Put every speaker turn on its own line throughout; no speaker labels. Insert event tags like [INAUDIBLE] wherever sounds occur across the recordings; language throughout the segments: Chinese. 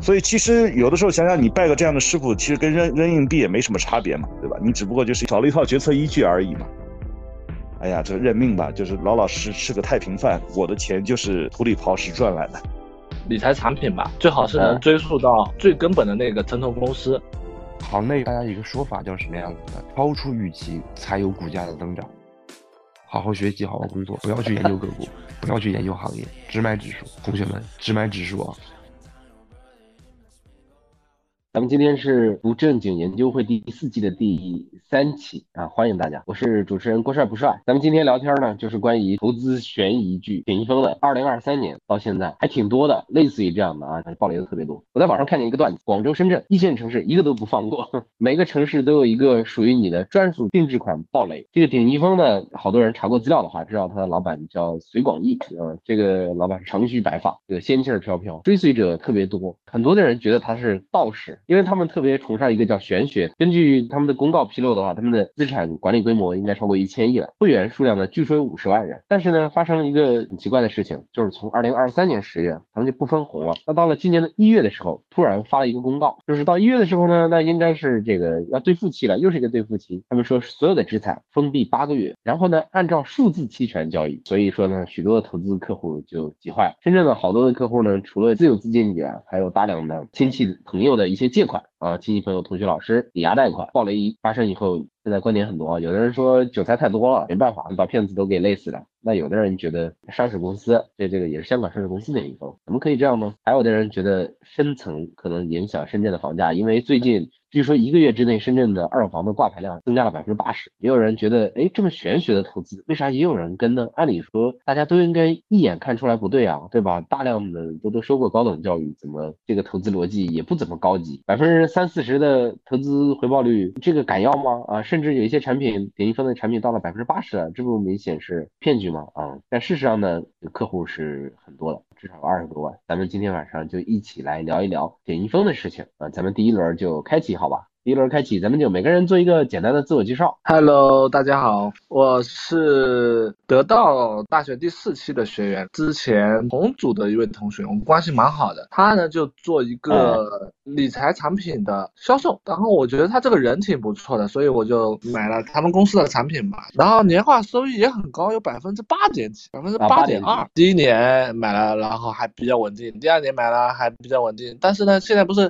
所以其实有的时候想想，你拜个这样的师傅，其实跟扔扔硬币也没什么差别嘛，对吧？你只不过就是找了一套决策依据而已嘛。哎呀，这个认命吧，就是老老实实吃个太平饭，我的钱就是土里刨食赚来的。
理财产品吧，最好是能追溯到最根本的那个城投公司。
行内大家一个说法叫什么样子的？超出预期才有股价的增长。好好学习，好好工作，不要去研究个股，不要去研究行业，只买指数。同学们，只买指数啊！
咱们今天是不正经研究会第四季的第三期啊，欢迎大家，我是主持人郭帅不帅。咱们今天聊天呢，就是关于投资悬疑剧点一峰的。二零二三年到现在还挺多的，类似于这样的啊，爆雷的特别多。我在网上看见一个段子，广州、深圳一线城市一个都不放过，[LAUGHS] 每个城市都有一个属于你的专属定制款爆雷。这个点一峰呢，好多人查过资料的话，知道他的老板叫隋广义，嗯，这个老板是长须白发，这个仙气儿飘飘，追随者特别多，很多的人觉得他是道士。因为他们特别崇尚一个叫玄学，根据他们的公告披露的话，他们的资产管理规模应该超过一千亿了，会员数量呢据说有五十万人。但是呢，发生了一个很奇怪的事情，就是从二零二三年十月，他们就不分红了。那到了今年的一月的时候，突然发了一个公告，就是到一月的时候呢，那应该是这个要兑付期了，又是一个兑付期。他们说所有的资产封闭八个月，然后呢，按照数字期权交易。所以说呢，许多的投资客户就急坏了。深圳的好多的客户呢，除了自有资金以外，还有大量的亲戚朋友的一些。借款啊，亲戚朋友、同学、老师抵押贷款，暴雷一发生以后，现在观点很多，有的人说韭菜太多了，没办法，把骗子都给累死了。那有的人觉得上市公司，这这个也是香港上市公司的一方，怎么可以这样呢？还有的人觉得深层可能影响深圳的房价，因为最近。据说一个月之内，深圳的二手房的挂牌量增加了百分之八十。也有人觉得，哎，这么玄学的投资，为啥也有人跟呢？按理说，大家都应该一眼看出来不对啊，对吧？大量的都都受过高等教育，怎么这个投资逻辑也不怎么高级？百分之三四十的投资回报率，这个敢要吗？啊，甚至有一些产品，点一分的产品到了百分之八十了，这不明显是骗局吗？嗯，但事实上呢，客户是很多的。至少有二十多万，咱们今天晚上就一起来聊一聊点易峰的事情啊，咱们第一轮就开启，好吧？第一轮开启，咱们就每个人做一个简单的自我介绍。
Hello，大家好，我是得到大学第四期的学员，之前同组的一位同学，我们关系蛮好的。他呢就做一个理财产品的销售，然后我觉得他这个人挺不错的，所以我就买了他们公司的产品嘛。然后年化收益也很高，有百分之八点几，百分之八点二。第一年买了，然后还比较稳定；第二年买了还比较稳定，但是呢，现在不是。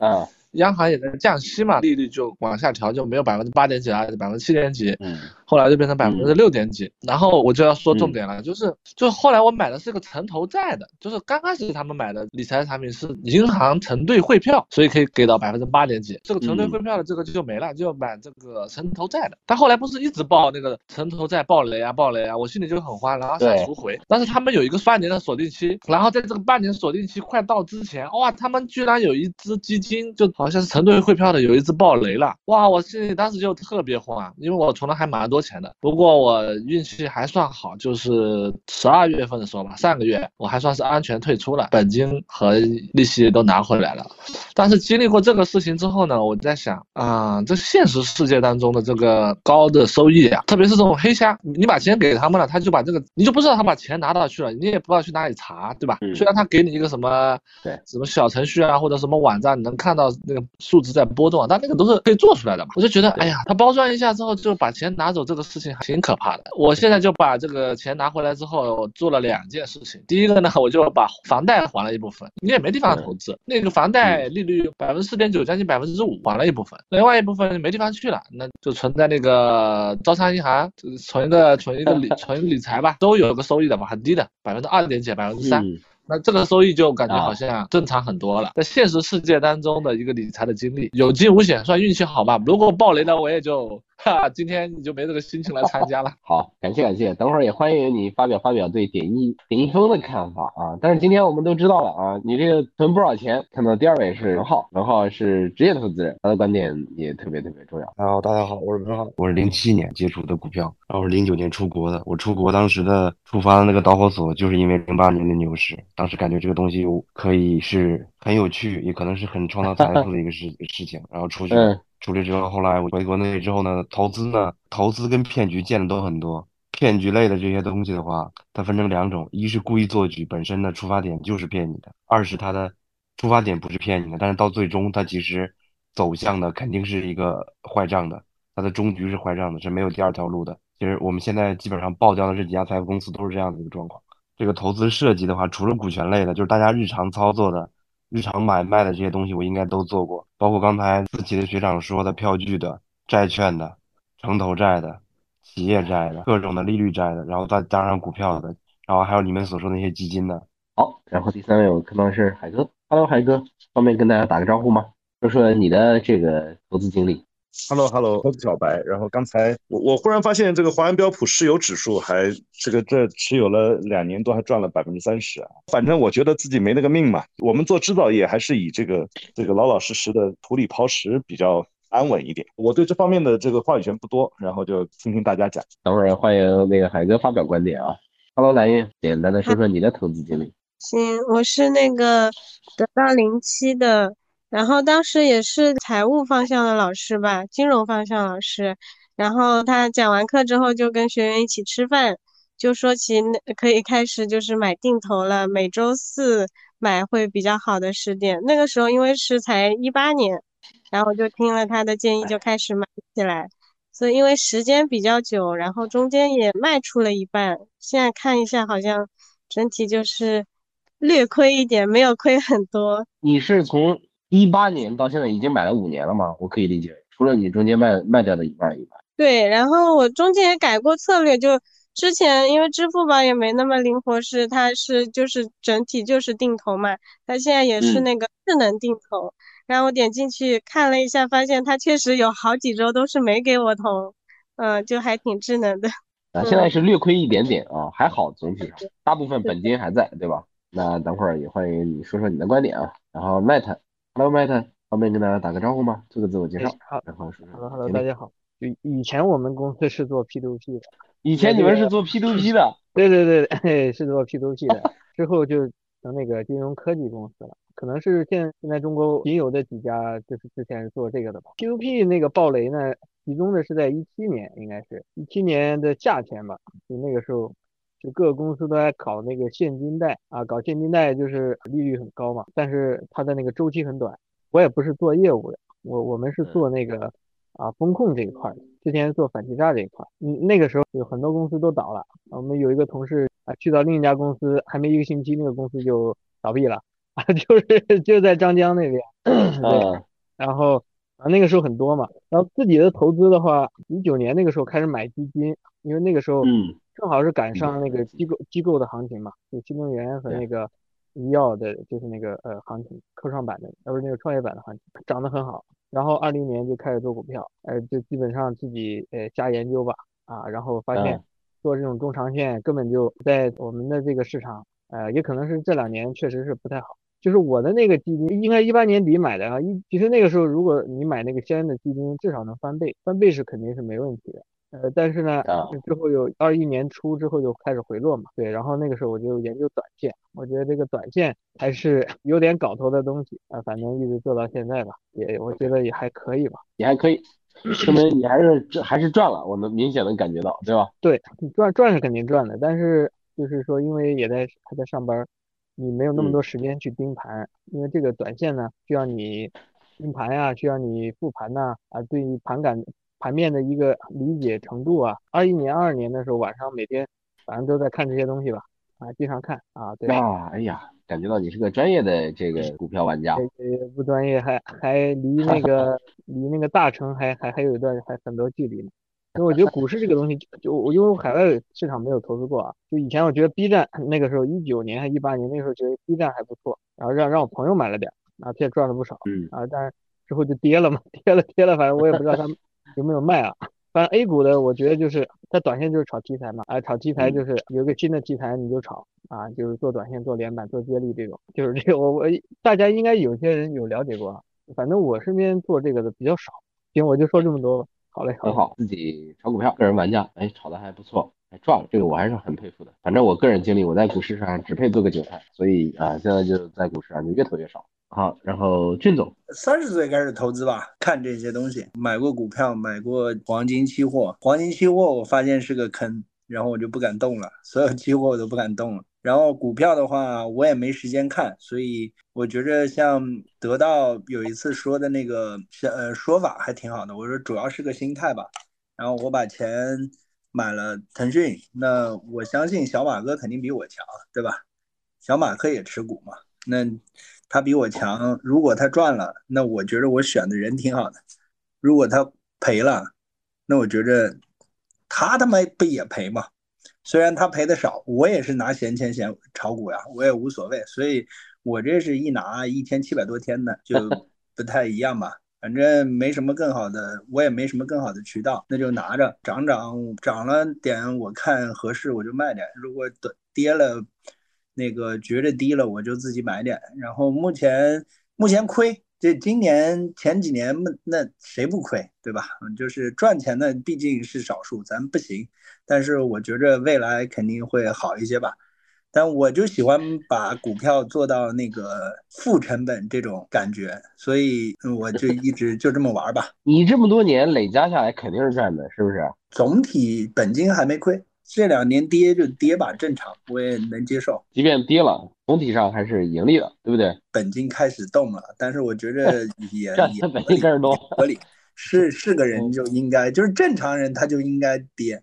央行也在降息嘛，利率就往下调，就没有百分之八点几了，百分之七点几。嗯。后来就变成百分之六点几，然后我就要说重点了，就是就后来我买的是个城投债的，就是刚开始他们买的理财产品是银行承兑汇票，所以可以给到百分之八点几。这个承兑汇票的这个就没了，就买这个城投债的。他后来不是一直报那个城投债暴雷啊暴雷啊，我心里就很慌，然后想赎回。但是他们有一个半年的锁定期，然后在这个半年锁定期快到之前，哇，他们居然有一只基金就好像是承兑汇票的有一只爆雷了，哇，我心里当时就特别慌，因为我存了还蛮多。钱的，不过我运气还算好，就是十二月份的时候吧，上个月我还算是安全退出了，本金和利息都拿回来了。但是经历过这个事情之后呢，我在想啊，这现实世界当中的这个高的收益啊，特别是这种黑箱，你把钱给他们了，他就把这个，你就不知道他把钱拿到去了，你也不知道去哪里查，对吧？虽然他给你一个什么对什么小程序啊，或者什么网站能看到那个数值在波动，但那个都是可以做出来的嘛。我就觉得，哎呀，他包装一下之后就把钱拿走。这个事情还挺可怕的。我现在就把这个钱拿回来之后，做了两件事情。第一个呢，我就把房贷还了一部分，你也没地方投资，那个房贷利率百分之四点九，将近百分之五，还了一部分。另外一部分没地方去了，那就存在那个招商银行，存一个存一个理 [LAUGHS] 存理财吧，都有个收益的嘛，很低的，百分之二点几，百分之三。那这个收益就感觉好像正常很多了。在现实世界当中的一个理财的经历，有惊无险，算运气好吧。如果爆雷了，我也就。哈，今天你就没这个心情来参加了。[LAUGHS]
好，感谢感谢，等会儿也欢迎你发表发表对点一点一峰的看法啊。但是今天我们都知道了啊，你这个存不少钱。看到第二位是文浩，文浩是职业投资人，他的观点也特别特别重要。
好，大家好，我是文浩，我是零七年接触的股票，然后是零九年出国的。我出国当时的触发的那个导火索，就是因为零八年的牛市，当时感觉这个东西可以是很有趣，也可能是很创造财富的一个事 [LAUGHS] 事情，然后出去。出来之后，后来我回国内之后呢，投资呢，投资跟骗局见的都很多。骗局类的这些东西的话，它分成两种：一是故意做局，本身的出发点就是骗你的；二是它的出发点不是骗你的，但是到最终它其实走向的肯定是一个坏账的，它的终局是坏账的，是没有第二条路的。其实我们现在基本上爆掉的这几家财富公司都是这样的一个状况。这个投资设计的话，除了股权类的，就是大家日常操作的、日常买卖的这些东西，我应该都做过，包括刚才自己的学长说的票据的、债券的、城投债的、企业债的、各种的利率债的，然后再加上股票的，然后还有你们所说那些基金的。
好，然后第三位我看到是海哥，Hello，海哥，方便跟大家打个招呼吗？说说你的这个投资经历。
Hello，Hello，我是小白。然后刚才我我忽然发现这个华安标普石油指数还这个这持有了两年多，还赚了百分之三十啊。反正我觉得自己没那个命嘛。我们做制造业还是以这个这个老老实实的土里刨食比较安稳一点。我对这方面的这个话语权不多，然后就听听大家讲。
等会儿欢迎那个海哥发表观点啊。Hello，蓝云，简单的说说你的投资经历。
行，我是那个得到零七的。然后当时也是财务方向的老师吧，金融方向老师。然后他讲完课之后，就跟学员一起吃饭，就说起可以开始就是买定投了，每周四买会比较好的时点。那个时候因为是才一八年，然后就听了他的建议就开始买起来。所以因为时间比较久，然后中间也卖出了一半，现在看一下好像整体就是略亏一点，没有亏很多。
你是从？一八年到现在已经买了五年了吗？我可以理解，除了你中间卖卖掉的一半以外。
对，然后我中间也改过策略，就之前因为支付宝也没那么灵活，是它是就是整体就是定投嘛，它现在也是那个智能定投。然后我点进去看了一下，发现它确实有好几周都是没给我投，嗯，就还挺智能的。[LAUGHS]
啊，现在是略亏一点点啊，还好，总体上大部分本金还在，对吧？那等会儿也欢迎你说说你的观点啊。然后 Matt。Hello Matt，方便跟大家打个招呼吗？做个自我介绍。
好，Hello Hello，大家好。就以前我们公司是做 P2P 的，
以前你们是做 P2P 的？[LAUGHS]
对对对对，是做 P2P 的。之后就成那个金融科技公司了，可能是现现在中国仅有的几家就是之前做这个的吧。P2P 那个暴雷呢，集中的是在一七年，应该是一七年的夏天吧，就那个时候。就各个公司都在搞那个现金贷啊，搞现金贷就是利率很高嘛，但是它的那个周期很短。我也不是做业务的，我我们是做那个啊风控这一块的，之前做反欺诈这一块。嗯，那个时候有很多公司都倒了，我们有一个同事啊去到另一家公司，还没一个星期，那个公司就倒闭了啊，[LAUGHS] 就是就在张江那边。[CLEARS THROAT] 对，然后啊那个时候很多嘛，然后自己的投资的话，一九年那个时候开始买基金，因为那个时候
嗯。
正好是赶上那个机构机构的行情嘛，就新能源和那个医药的，就是那个呃行情，科创板的，而不是那个创业板的行情，涨得很好。然后二零年就开始做股票，呃，就基本上自己呃瞎研究吧，啊，然后发现做这种中长线根本就在我们的这个市场，呃，也可能是这两年确实是不太好。就是我的那个基金应该一八年底买的啊，一其实那个时候如果你买那个相应的基金，至少能翻倍，翻倍是肯定是没问题的。呃，但是呢，之后有二一年初之后就开始回落嘛，对，然后那个时候我就研究短线，我觉得这个短线还是 [LAUGHS] 有点搞头的东西啊，反正一直做到现在吧，也我觉得也还可以吧，
也还可以，说明你还是这还是赚了，我能明显能感觉到，对吧？
对，赚赚是肯定赚的，但是就是说，因为也在还在上班，你没有那么多时间去盯盘，因为这个短线呢需要你盯盘呀，需要你复盘呐，啊，对于盘感。盘面的一个理解程度啊，二一年、二二年的时候，晚上每天反正都在看这些东西吧，啊，经常看啊，对
啊，哎呀，感觉到你是个专业的这个股票玩家，
呃，不专业，还还离那个 [LAUGHS] 离那个大成还还还有一段还很多距离呢。因为我觉得股市这个东西，就我因为我海外市场没有投资过啊，就以前我觉得 B 站那个时候一九年还一八年那个时候觉得 B 站还不错，然后让让我朋友买了点，啊，他也赚了不少，
嗯
啊，但是之后就跌了嘛，跌了跌了，反正我也不知道他们。有没有卖啊？反正 A 股的，我觉得就是它短线就是炒题材嘛，啊，炒题材就是有个新的题材你就炒啊，就是做短线、做连板、做接力这种，就是这个我我大家应该有些人有了解过啊，反正我身边做这个的比较少。行，我就说这么多吧，好嘞，
很好，自己炒股票，个人玩家，哎，炒的还不错，还赚了，这个我还是很佩服的。反正我个人经历，我在股市上只配做个韭菜，所以啊，现在就在股市上就越投越少。好，然后俊总，
三十岁开始投资吧，看这些东西，买过股票，买过黄金期货，黄金期货我发现是个坑，然后我就不敢动了，所有期货我都不敢动了。然后股票的话，我也没时间看，所以我觉着像得到有一次说的那个呃说法还挺好的。我说主要是个心态吧。然后我把钱买了腾讯，那我相信小马哥肯定比我强，对吧？小马哥也持股嘛，那他比我强。如果他赚了，那我觉得我选的人挺好的；如果他赔了，那我觉着他他妈不也赔吗？虽然他赔的少，我也是拿闲钱闲炒股呀，我也无所谓。所以我这是一拿一天七百多天的，就 [LAUGHS] 不太一样吧。反正没什么更好的，我也没什么更好的渠道，那就拿着涨涨涨了点，我看合适我就卖点。如果跌了，那个觉着低了，我就自己买点。然后目前目前亏，这今年前几年那谁不亏，对吧？就是赚钱的毕竟是少数，咱不行。但是我觉着未来肯定会好一些吧。但我就喜欢把股票做到那个负成本这种感觉，所以我就 [LAUGHS] 一直就这么玩吧。
你这么多年累加下来肯定是赚的，是不是？
总体本金还没亏，这两年跌就跌吧，正常，我也能接受。
即便跌了，总体上还是盈利的，对不对？
本金开始动了，但是我觉 [LAUGHS] 得也也
本金开始动
合理，[LAUGHS] 是是个人就应该，就是正常人他就应该跌。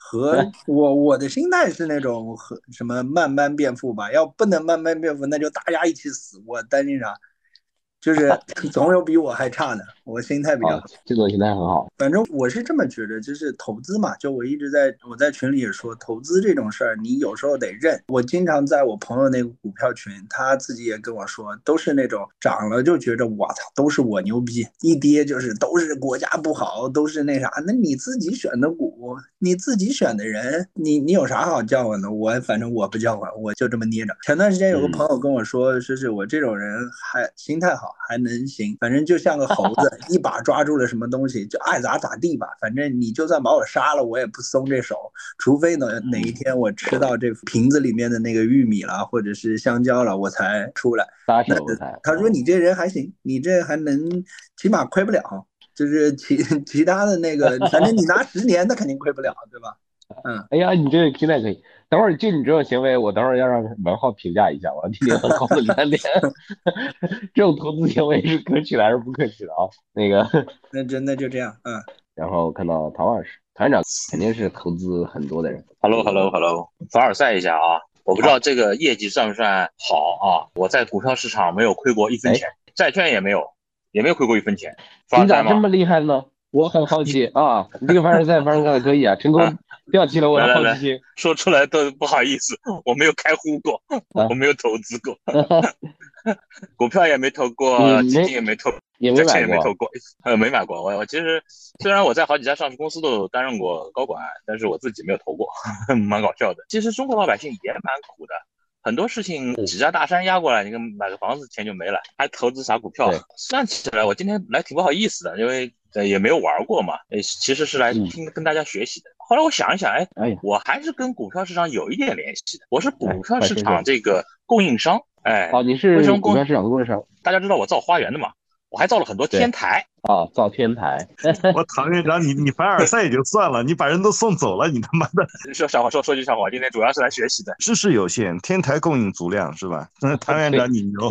和我我的心态是那种和什么慢慢变富吧，要不能慢慢变富，那就大家一起死。我担心啥？就是 [LAUGHS] 总有比我还差的，我心态比较好，
这种心态很好。
反正我是这么觉得，就是投资嘛，就我一直在我在群里也说，投资这种事儿，你有时候得认。我经常在我朋友那个股票群，他自己也跟我说，都是那种涨了就觉着我操，都是我牛逼；一跌就是都是国家不好，都是那啥。那你自己选的股，你自己选的人，你你有啥好叫唤的？我反正我不叫唤，我就这么捏着。前段时间有个朋友跟我说，说是我这种人还心态好。还能行，反正就像个猴子，一把抓住了什么东西就爱咋咋地吧。反正你就算把我杀了，我也不松这手，除非呢哪一天我吃到这瓶子里面的那个玉米了，或者是香蕉了，我才出来。他说你这人还行，你这还能起码亏不了，就是其其他的那个，反正你拿十年，那肯定亏不了，对吧？[LAUGHS] 嗯，
哎呀，你这个心态可以。等会儿就你这种行为，我等会儿要让文浩评价一下，我今天告诉你两点，[LAUGHS] 这种投资行为是可取的还是不可取的啊？那个，[LAUGHS]
那真的就这样，嗯。
然后看到唐老师，唐院长肯定是投资很多的人。
Hello，Hello，Hello，凡尔赛一下啊！我不知道这个业绩算不算好啊？我在股票市场没有亏过一分钱，债券也没有，也没有亏过一分钱。
你咋这么厉害呢？我很好奇啊，你这个凡尔赛凡尔赛可以啊，成功吊起了我的好奇心。
说出来都不好意思，我没有开户过，我没有投资过，[LAUGHS] 股票也没投过，基金也没投，债券也没投过，呃，没买过。我我其实虽然我在好几家上市公司都担任过高管，但是我自己没有投过，[LAUGHS] 蛮搞笑的。其实中国老百姓也蛮苦的。很多事情几家大山压过来，你跟买个房子钱就没了，还投资啥股票？算起来，我今天来挺不好意思的，因为也没有玩过嘛。诶，其实是来听跟大家学习的。后来我想一想，哎，我还是跟股票市场有一点联系的。我是股票市场这个供应商。哎，
哦，你是股票市场的供应商。
大家知道我造花园的嘛？我还造了很多天台
啊，造天台。[LAUGHS]
我唐院长，你你凡尔赛也就算了，你把人都送走了，你他妈的！[LAUGHS]
说笑话，说说句笑话，今天主要是来学习的。
知识有限，天台供应足量是吧？[LAUGHS] 唐院长，你牛。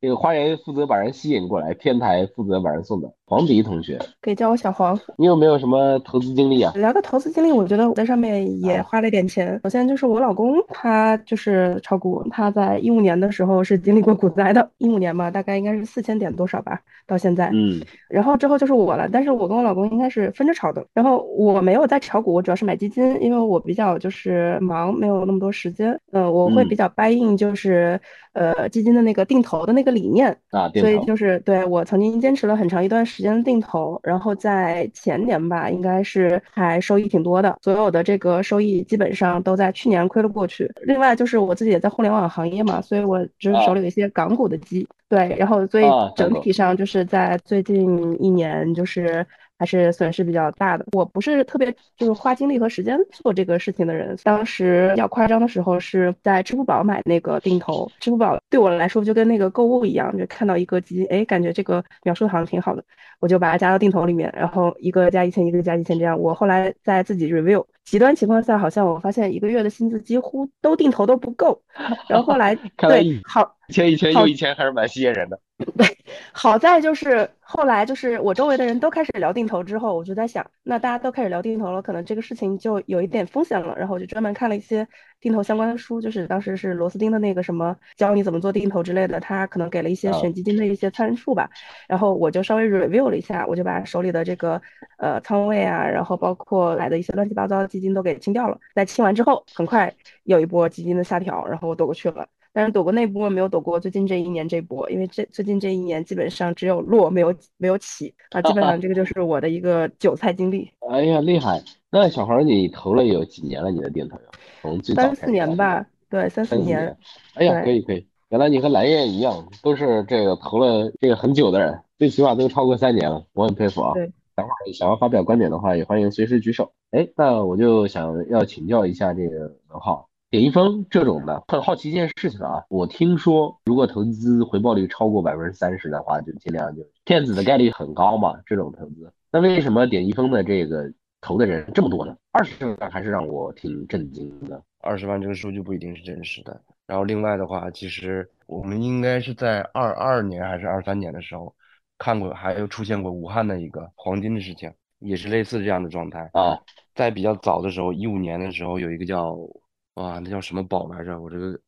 这个花园负责把人吸引过来，天台负责把人送走。黄迪同学，
可以叫我小黄。
你有没有什么投资经历啊？
聊个投资经历，我觉得我在上面也花了点钱。首先就是我老公，他就是炒股，他在一五年的时候是经历过股灾的。一五年嘛，大概应该是四千点多少吧，到现在。
嗯。
然后之后就是我了，但是我跟我老公应该是分着炒的。然后我没有在炒股，我主要是买基金，因为我比较就是忙，没有那么多时间。呃，我会比较 buy in，就是呃基金的那个定投的那个理念
啊，
所以就是对我曾经坚持了很长一段时间的定投，然后在前年吧，应该是还收益挺多的，所有的这个收益基本上都在去年亏了过去。另外就是我自己也在互联网行业嘛，所以我就是手里有一些港股的基，对，然后所以整体上就是在最近一年就是还是损失比较大的。我不是特别就是花精力和时间做这个事情的人。当时比较夸张的时候是在支付宝买那个定投，支付宝对我来说就跟那个购物一样，就看到一个基金，哎，感觉这个描述的好像挺好的，我就把它加到定投里面，然后一个加一千，一个加一千这样。我后来在自己 review，极端情况下好像我发现一个月的薪资几乎都定投都不够，[LAUGHS] 然后后来 [LAUGHS] 对好
一千一千又一千还是蛮吸引人的。[LAUGHS]
对，好在就是后来就是我周围的人都开始聊定投之后，我就在想，那大家都开始聊定投了，可能这个事情就有一点风险了。然后我就专门看了一些定投相关的书，就是当时是螺丝钉的那个什么教你怎么做定投之类的，他可能给了一些选基金的一些参数吧。然后我就稍微 review 了一下，我就把手里的这个呃仓位啊，然后包括来的一些乱七八糟的基金都给清掉了。在清完之后，很快有一波基金的下调，然后我躲过去了。但是躲过那波，没有躲过最近这一年这波，因为这最近这一年基本上只有落没有没有起啊，基本上这个就是我的一个韭菜经历。
哎呀，厉害！那小孩你投了有几年了？你的定投从最
三四年吧，对，三四年。
哎呀，可以可以，原来你和蓝燕一样，都是这个投了这个很久的人，最起码都超过三年了，我很佩服啊。
对，
等会儿想要发表观点的话，也欢迎随时举手。哎，那我就想要请教一下这个文浩。点一峰这种的，很好奇一件事情啊，我听说如果投资回报率超过百分之三十的话，就尽量就骗子的概率很高嘛。这种投资，那为什么点一峰的这个投的人这么多呢？二十万还是让我挺震惊的。
二十万这个数据不一定是真实的。然后另外的话，其实我们应该是在二二年还是二三年的时候看过，还有出现过武汉的一个黄金的事情，也是类似这样的状态
啊。
在比较早的时候，一五年的时候有一个叫。哇，那叫什么宝来着？我这个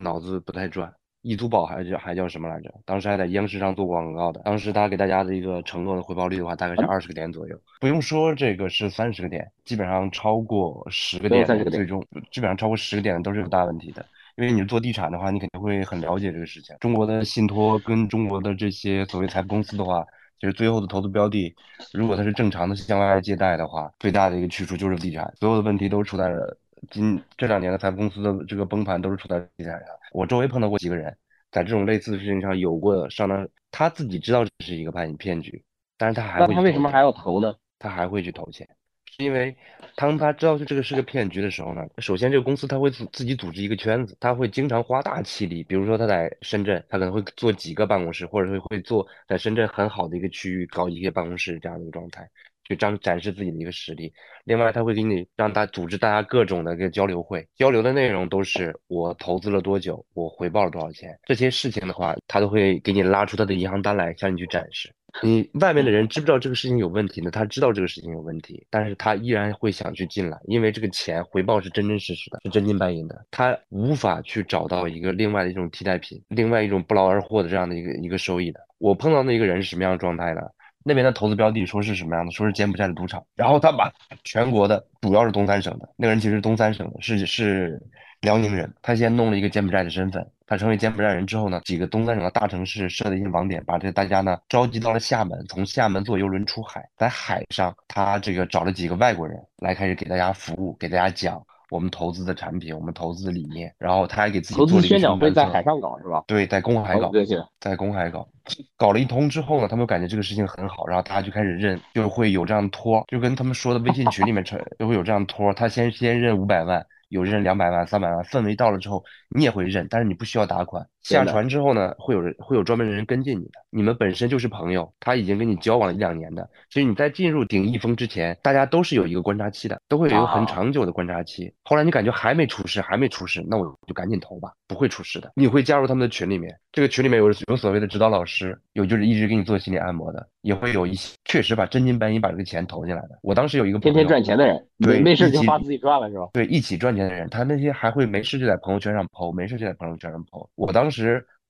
脑子不太转，易租宝还是还叫什么来着？当时还在央视上做广告的。当时他给大家的一个承诺的回报率的话，大概是二十个点左右。不用说这个是三十个点，基本上超过十个点，最终基本上超过十个点都是有大问题的。因为你是做地产的话，你肯定会很了解这个事情。中国的信托跟中国的这些所谓财富公司的话，其实最后的投资标的，如果它是正常的向外借贷的话，最大的一个去处就是地产。所有的问题都出在了。今这两年的财富公司的这个崩盘都是出在地产上。我周围碰到过几个人，在这种类似的事情上有过上当，他自己知道这是一个骗骗局，但是他还会。
那他为什么还要投呢？
他还会去投钱，是因为当他知道这个是个骗局的时候呢，首先这个公司他会自自己组织一个圈子，他会经常花大气力，比如说他在深圳，他可能会做几个办公室，或者是会做在深圳很好的一个区域搞一些办公室这样的一个状态。去展展示自己的一个实力，另外他会给你让他组织大家各种的一个交流会，交流的内容都是我投资了多久，我回报了多少钱，这些事情的话，他都会给你拉出他的银行单来向你去展示。你外面的人知不知道这个事情有问题呢？他知道这个事情有问题，但是他依然会想去进来，因为这个钱回报是真真实实的，是真金白银的，他无法去找到一个另外的一种替代品，另外一种不劳而获的这样的一个一个收益的。我碰到那个人是什么样的状态呢？那边的投资标的说是什么样的？说是柬埔寨的赌场，然后他把全国的，主要是东三省的那个人其实是东三省的，是是辽宁人。他先弄了一个柬埔寨的身份，他成为柬埔寨人之后呢，几个东三省的大城市设的一些网点，把这大家呢召集到了厦门，从厦门坐游轮出海，在海上他这个找了几个外国人来开始给大家服务，给大家讲。我们投资的产品，我们投资的理念，然后他还给自己
投资宣讲会在海上搞是吧？
对，在公海搞，在公海搞，搞了一通之后呢，他们感觉这个事情很好，然后大家就开始认，就会有这样的托，就跟他们说的微信群里面传，就会有这样托，他先先认五百万。有认两百万、三百万，氛围到了之后，你也会认，但是你不需要打款。下船之后呢，会有人会有专门的人跟进你的，你们本身就是朋友，他已经跟你交往了一两年的。所以你在进入顶一峰之前，大家都是有一个观察期的，都会有一个很长久的观察期。后来你感觉还没出事，还没出事，那我就赶紧投吧，不会出事的。你会加入他们的群里面，这个群里面有有所谓的指导老师，有就是一直给你做心理按摩的，也会有一些确实把真金白银把这个钱投进来的。我当时有一个
天天赚钱的人，
对，
没事就花自己赚了是吧？
对，一起赚钱的。人，他那些还会没事就在朋友圈上抛，没事就在朋友圈上抛。我当时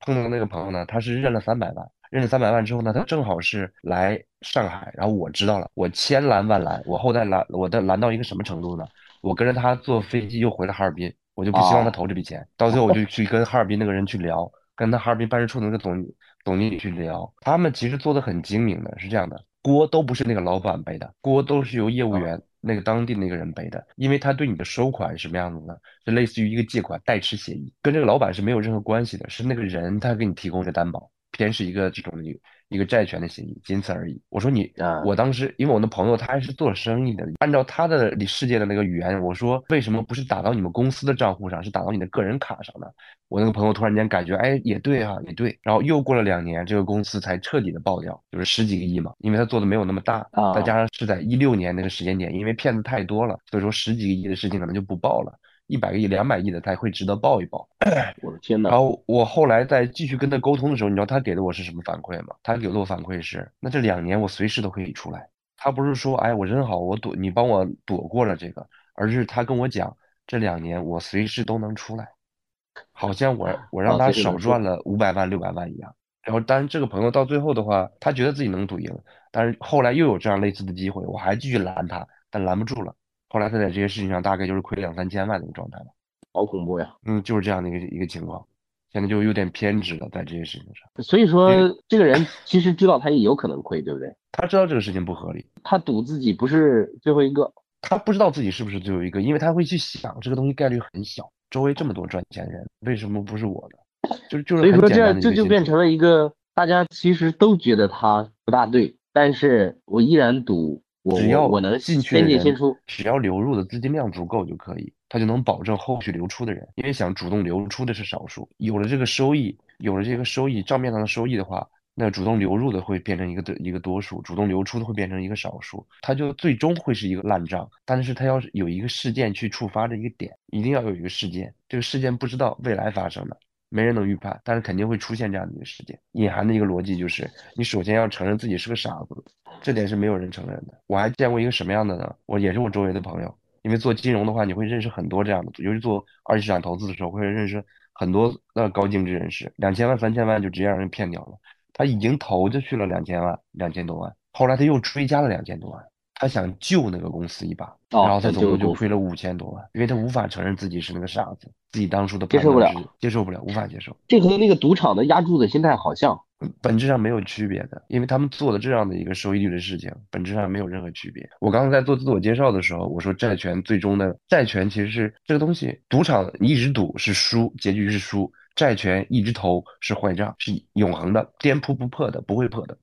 碰到那个朋友呢，他是认了三百万，认了三百万之后呢，他正好是来上海，然后我知道了，我千拦万拦，我后代拦，我的拦到一个什么程度呢？我跟着他坐飞机又回了哈尔滨，我就不希望他投这笔钱。到最后我就去跟哈尔滨那个人去聊，跟他哈尔滨办事处那个总总经理去聊，他们其实做的很精明的，是这样的，锅都不是那个老板背的，锅都是由业务员。那个当地那个人背的，因为他对你的收款是什么样子呢？是类似于一个借款代持协议，跟这个老板是没有任何关系的，是那个人他给你提供的担保，偏是一个这种一一个债权的协议，仅此而已。我说你，我当时因为我那朋友他还是做生意的，按照他的世界的那个语言，我说为什么不是打到你们公司的账户上，是打到你的个人卡上呢？我那个朋友突然间感觉，哎，也对啊，也对。然后又过了两年，这个公司才彻底的爆掉，就是十几个亿嘛，因为他做的没有那么大，再加上是在一六年那个时间点，因为骗子太多了，所以说十几个亿的事情可能就不报了。一百个亿、两百亿的才会值得抱一抱。[CLEARS THROAT]
我的天呐！
然后我后来在继续跟他沟通的时候，你知道他给的我是什么反馈吗？他给的我反馈是：那这两年我随时都可以出来。他不是说，哎，我真好，我躲，你帮我躲过了这个，而是他跟我讲，这两年我随时都能出来，好像我我让他少赚了五百万、六百万一样。然后，当然这个朋友到最后的话，他觉得自己能赌赢，但是后来又有这样类似的机会，我还继续拦他，但拦不住了。后来他在这些事情上大概就是亏两三千万的一个状态吧，
好恐怖呀！
嗯，就是这样的一个一个情况，现在就有点偏执了在这些事情上。
所以说，这个人其实知道他也有可能亏，对不对？[LAUGHS]
他知道这个事情不合理，
他赌自己不是最后一个，
他不知道自己是不是最后一个，因为他会去想这个东西概率很小，周围这么多赚钱人，为什么不是我的？就是就是。
所以说这这就变成了一个大家其实都觉得他不大对，但是我依然赌。
只要
我能
进去，只要流入的资金量足够就可以，他就能保证后续流出的人。因为想主动流出的是少数，有了这个收益，有了这个收益账面上的收益的话，那主动流入的会变成一个多一个多数，主动流出的会变成一个少数，他就最终会是一个烂账。但是他要是有一个事件去触发的一个点，一定要有一个事件，这个事件不知道未来发生的。没人能预判，但是肯定会出现这样的一个事件。隐含的一个逻辑就是，你首先要承认自己是个傻子，这点是没有人承认的。我还见过一个什么样的呢？我也是我周围的朋友，因为做金融的话，你会认识很多这样的，尤其做二级市场投资的时候，会认识很多那高净值人士，两千万、三千万就直接让人骗掉了。他已经投进去了两千万、两千多万，后来他又追加了两千多万。他想救那个公司一把，然后他总共就亏了五千多万，因为他无法承认自己是那个傻子，自己当初的
接受不了，
接受不了，无法接受。
这和那个赌场的压注的心态好像，
本质上没有区别的，因为他们做的这样的一个收益率的事情，本质上没有任何区别。我刚刚在做自我介绍的时候，我说债权最终的债权其实是这个东西，赌场你一直赌是输，结局是输；债权一直投是坏账，是永恒的，颠扑不破的，不会破的。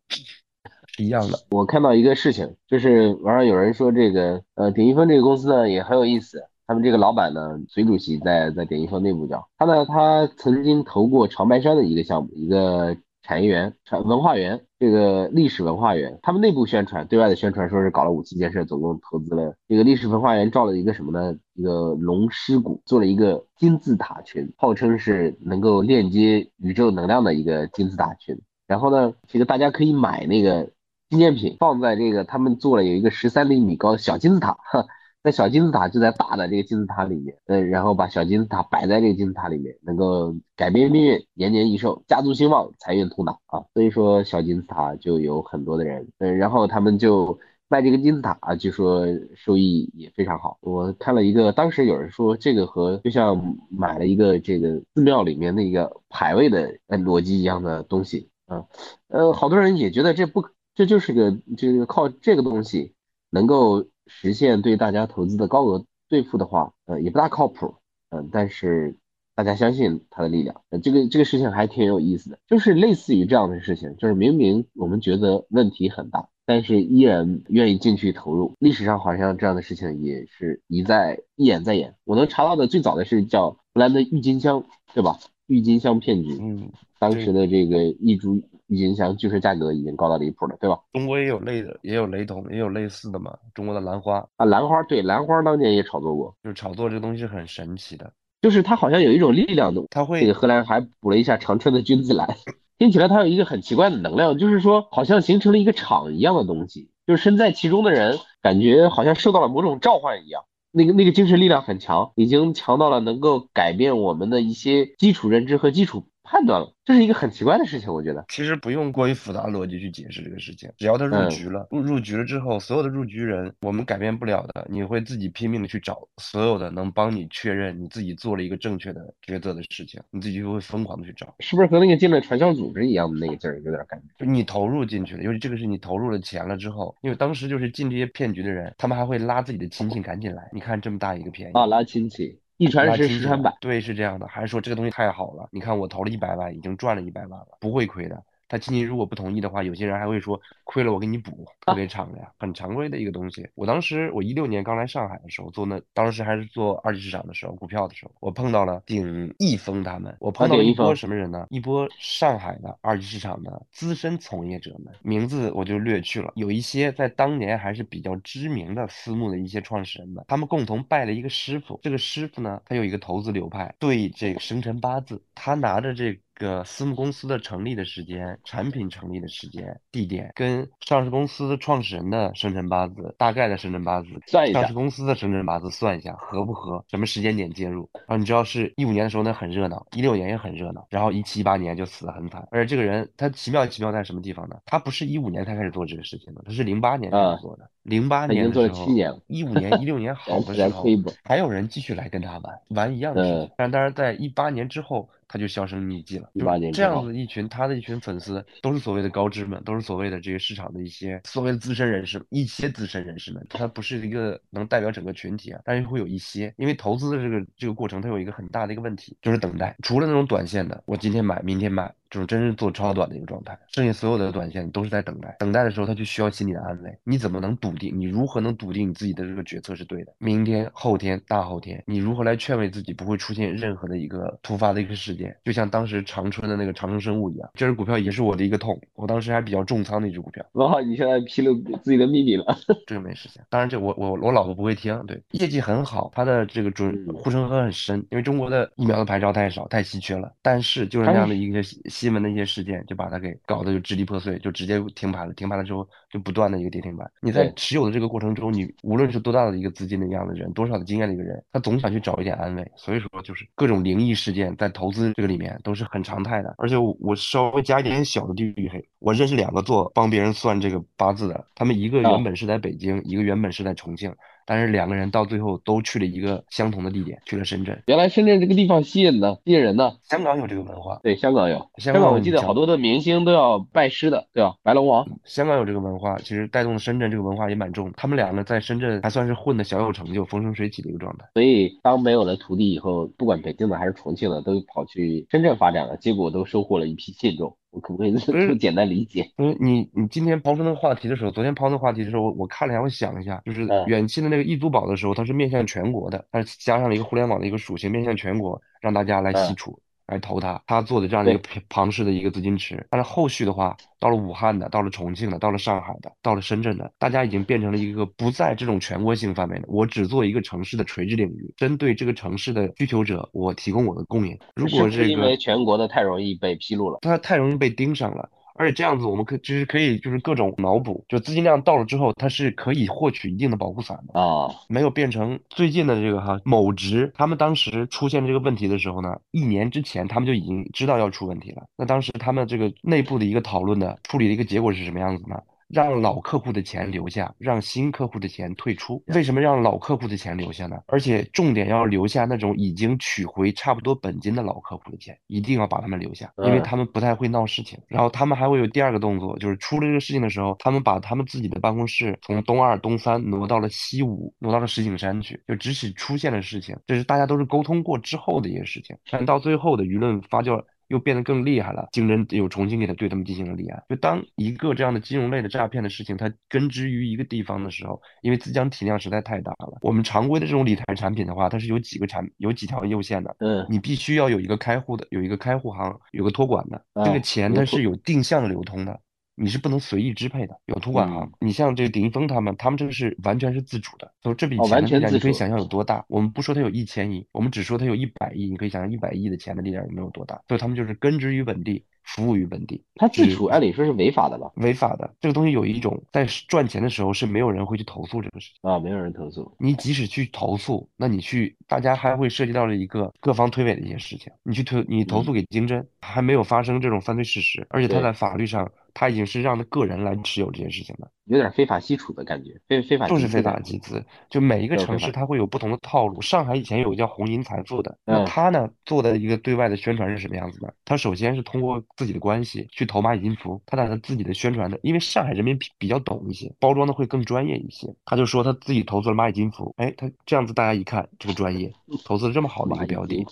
一样的。
我看到一个事情，就是网上有人说这个，呃，鼎一分这个公司呢也很有意思。他们这个老板呢，隋主席在在鼎一分内部讲，他呢他曾经投过长白山的一个项目，一个产业园、产文化园，这个历史文化园。他们内部宣传，对外的宣传说是搞了五期建设，总共投资了这个历史文化园造了一个什么呢？一个龙狮谷，做了一个金字塔群，号称是能够链接宇宙能量的一个金字塔群。然后呢，这个大家可以买那个。纪念品放在这个，他们做了有一个十三厘米高的小金字塔，哈，那小金字塔就在大的这个金字塔里面，嗯，然后把小金字塔摆在这个金字塔里面，能够改变命运，延年益寿，家族兴旺，财运通达啊。所以说小金字塔就有很多的人，嗯，然后他们就卖这个金字塔，据说收益也非常好。我看了一个，当时有人说这个和就像买了一个这个寺庙里面那个牌位的逻辑一样的东西啊，呃，好多人也觉得这不。这就是个，就是靠这个东西能够实现对大家投资的高额兑付的话，呃，也不大靠谱，嗯，但是大家相信它的力量，呃，这个这个事情还挺有意思的，就是类似于这样的事情，就是明明我们觉得问题很大，但是依然愿意进去投入。历史上好像这样的事情也是一再一演再演。我能查到的最早的是叫荷兰的郁金香，对吧？郁金香骗局，嗯，当时的这个一株。郁金香就是价格已经高到离谱了，对吧？
中国也有类的，也有雷同，也有类似的嘛。中国的兰花
啊，兰花对兰花当年也炒作过，
就是炒作这个东西是很神奇的，
就是它好像有一种力量的，
它会。
这个荷兰还补了一下长春的君子兰，[LAUGHS] 听起来它有一个很奇怪的能量，就是说好像形成了一个场一样的东西，就是身在其中的人感觉好像受到了某种召唤一样，那个那个精神力量很强，已经强到了能够改变我们的一些基础认知和基础。判断了，这是一个很奇怪的事情，我觉得。
其实不用过于复杂逻辑去解释这个事情，只要他入局了，入入局了之后，所有的入局人我们改变不了的，你会自己拼命的去找所有的能帮你确认你自己做了一个正确的抉择的事情，你自己就会疯狂的去找。
是不是和那个进了传销组织一样的那个劲儿有点感觉？
就你投入进去了，尤其这个是你投入了钱了之后，因为当时就是进这些骗局的人，他们还会拉自己的亲戚赶紧来，你看这么大一个便宜
啊，拉亲戚。一传十，十传百，
对，是这样的。还是说这个东西太好了？你看我投了一百万，已经赚了一百万了，不会亏的。他亲戚如果不同意的话，有些人还会说亏了我给你补，特别长的呀，很常规的一个东西。我当时我一六年刚来上海的时候做那，当时还是做二级市场的时候，股票的时候，我碰到了鼎易丰他们，我碰到了一波什么人呢？一波上海的二级市场的资深从业者们，名字我就略去了，有一些在当年还是比较知名的私募的一些创始人们，他们共同拜了一个师傅，这个师傅呢，他有一个投资流派，对这个生辰八字，他拿着这。个私募公司的成立的时间、产品成立的时间、地点，跟上市公司创始人的生辰八字大概的生辰八字
算一下，
上市公司的生辰八字算一下合不合？什么时间点介入？然后你知道是一五年的时候那很热闹，一六年也很热闹，然后一七一八年就死得很惨。而且这个人他奇妙奇妙在什么地方呢？他不是一五年才开始做这个事情的，他是零八年开始做的。零八年的时候，一五年、一六年好 [LAUGHS] 的时候，还有人继续来跟他玩玩一样的事情。但当然，在一八年之后。他就销声匿迹了。就这样子一群他的一群粉丝，都是所谓的高知们，都是所谓的这个市场的一些所谓的资深人士，一些资深人士们，他不是一个能代表整个群体啊，但是会有一些，因为投资的这个这个过程，它有一个很大的一个问题，就是等待。除了那种短线的，我今天买，明天卖。这种真是做超短的一个状态，剩下所有的短线都是在等待。等待的时候，他就需要心理的安慰。你怎么能笃定？你如何能笃定你自己的这个决策是对的？明天、后天、大后天，你如何来劝慰自己不会出现任何的一个突发的一个事件？就像当时长春的那个长生生物一样，这只股票也是我的一个痛。我当时还比较重仓的一只股票。
哇，你现在披露自己的秘密了？[LAUGHS]
这个没事情。当然，这我我我老婆不会听。对，业绩很好，它的这个准护城河很深，因为中国的疫苗的牌照太少，太稀缺了。但是就是那样的一个新闻的一些事件。就把它给搞得就支离破碎，就直接停牌了。停牌了之后，就不断的一个跌停板。你在持有的这个过程中，你无论是多大的一个资金的一样的人，多少的经验的一个人，他总想去找一点安慰。所以说，就是各种灵异事件在投资这个里面都是很常态的。而且我稍微加一点小的地域黑，我认识两个做帮别人算这个八字的，他们一个原本是在北京，一个原本是在重庆。但是两个人到最后都去了一个相同的地点，去了深圳。
原来深圳这个地方吸引呢，吸引人呢。
香港有这个文化，
对，香港有。香港我记得好多的明星都要拜师的，对吧？白龙王。
香港有这个文化，其实带动深圳这个文化也蛮重。他们俩呢，在深圳还算是混的小有成就，风生水起的一个状态。
所以当没有了徒弟以后，不管北京的还是重庆的，都跑去深圳发展了，结果都收获了一批信众。我可不可以这么简单理解？
嗯，你你今天抛出那个话题的时候，昨天抛那个话题的时候，我我看了一下，我想一下，就是远期的那个易租宝的时候，它是面向全国的，它加上了一个互联网的一个属性，面向全国，让大家来吸储。来投他，他做的这样的一个庞氏的一个资金池，但是后续的话，到了武汉的，到了重庆的，到了上海的，到了深圳的，大家已经变成了一个不在这种全国性范围的，我只做一个城市的垂直领域，针对这个城市的需求者，我提供我的供应。如果这个
因为全国的太容易被披露了，
它太容易被盯上了。而且这样子，我们可就是可以就是各种脑补，就资金量到了之后，它是可以获取一定的保护伞的
啊，
没有变成最近的这个哈某值，他们当时出现这个问题的时候呢，一年之前他们就已经知道要出问题了。那当时他们这个内部的一个讨论的处理的一个结果是什么样子呢？让老客户的钱留下，让新客户的钱退出。为什么让老客户的钱留下呢？而且重点要留下那种已经取回差不多本金的老客户的钱，一定要把他们留下，因为他们不太会闹事情。然后他们还会有第二个动作，就是出了这个事情的时候，他们把他们自己的办公室从东二、东三挪到了西五，挪到了石景山去。就即使出现了事情，这是大家都是沟通过之后的一些事情，但到最后的舆论发酵。又变得更厉害了，竞争又重新给他对他们进行了立案。就当一个这样的金融类的诈骗的事情，它根植于一个地方的时候，因为资金体量实在太大了。我们常规的这种理财产品的话，它是有几个产有几条右线的。
嗯，
你必须要有一个开户的，有一个开户行，有个托管的，这个钱它是有定向流通的。你是不能随意支配的，有托管行。你像这个鼎一峰他们，他们这个是完全是自主的，所以这笔钱的力量你可以想象有多大。我们不说它有一千亿，我们只说它有一百亿，你可以想象一百亿的钱的力量有没有多大。所以他们就是根植于本地。服务于本地，
他自主按理说是违法的吧？
违法的这个东西有一种在赚钱的时候是没有人会去投诉这个事情
啊，没有人投诉。
你即使去投诉，那你去大家还会涉及到了一个各方推诿的一些事情。你去推你投诉给经侦，还没有发生这种犯罪事实，而且他在法律上他已经是让个人来持有这件事情了，
有点非法吸储的感觉，非非法
就是非法集资。就每一个城市它会有不同的套路。上海以前有个叫红银财富的，那他呢做的一个对外的宣传是什么样子的？他首先是通过自己的关系去投蚂蚁金服，他打算自己的宣传的，因为上海人民比比较懂一些，包装的会更专业一些。他就说他自己投资了蚂蚁金服，哎，他这样子大家一看这个专业，投资了这么好的一个标的，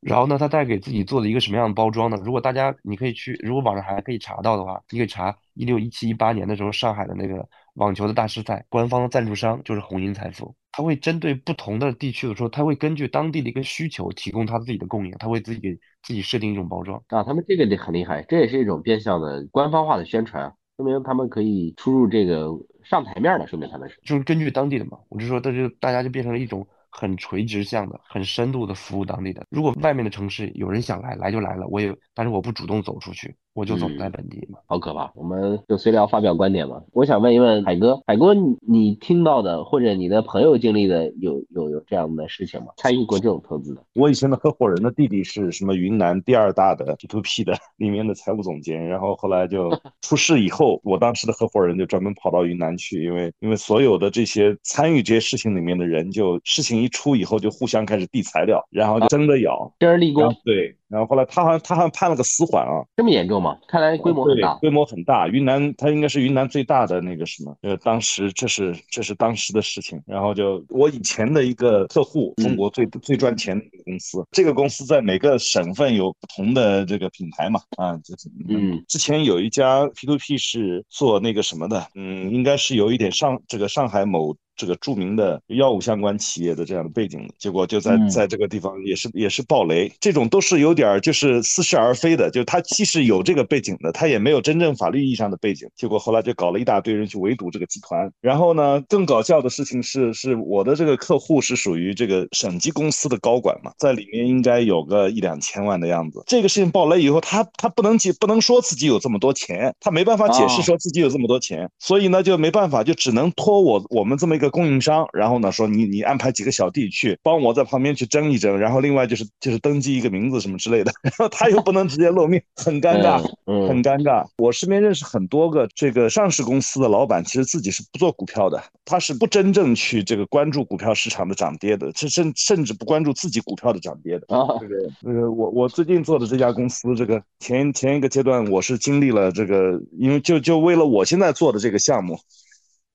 然后呢，他再给自己做了一个什么样的包装呢？如果大家你可以去，如果网上还可以查到的话，你可以查一六一七一八年的时候上海的那个网球的大师赛，官方的赞助商就是红鹰财富。他会针对不同的地区的时候，他会根据当地的一个需求提供他自己的供应，他会自己给自己设定一种包装
啊。他们这个很厉害，这也是一种变相的官方化的宣传，说明他们可以出入这个上台面的，说明他们是
就是根据当地的嘛。我就说，这就大家就变成了一种。很垂直向的、很深度的服务当地的。如果外面的城市有人想来，来就来了，我也，但是我不主动走出去，我就总在本地嘛。
好可怕！我们就随聊发表观点嘛。我想问一问海哥，海哥，你你听到的或者你的朋友经历的有有有这样的事情吗？参与过这种投资的？
我以前的合伙人的弟弟是什么云南第二大的 P2P 的里面的财务总监，然后后来就 [LAUGHS] 出事以后，我当时的合伙人就专门跑到云南去，因为因为所有的这些参与这些事情里面的人，就事情。一出以后就互相开始递材料，然后就争着咬，
争着立功。
对，然后后来他好像他好像判了个死缓啊，
这么严重吗？看来规模很大，
规模很大。云南他应该是云南最大的那个什么？呃，当时这是这是当时的事情。然后就我以前的一个客户，中国最最赚钱的一个公司，这个公司在每个省份有不同的这个品牌嘛，啊，就是嗯，之前有一家 P to P 是做那个什么的，嗯，应该是有一点上这个上海某。这个著名的药物相关企业的这样的背景，结果就在在这个地方也是也是暴雷，这种都是有点就是似是而非的，就他既是有这个背景的，他也没有真正法律意义上的背景，结果后来就搞了一大堆人去围堵这个集团。然后呢，更搞笑的事情是，是我的这个客户是属于这个省级公司的高管嘛，在里面应该有个一两千万的样子。这个事情爆雷以后，他他不能解不能说自己有这么多钱，他没办法解释说自己有这么多钱，所以呢就没办法，就只能托我我们这么一个。供应商，然后呢说你你安排几个小弟去帮我在旁边去争一争，然后另外就是就是登记一个名字什么之类的，[LAUGHS] 然后他又不能直接露面，很尴尬，很尴尬。我身边认识很多个这个上市公司的老板，其实自己是不做股票的，他是不真正去这个关注股票市场的涨跌的，甚甚甚至不关注自己股票的涨跌的。这个那个我我最近做的这家公司，这个前前一个阶段我是经历了这个，因为就就为了我现在做的这个项目。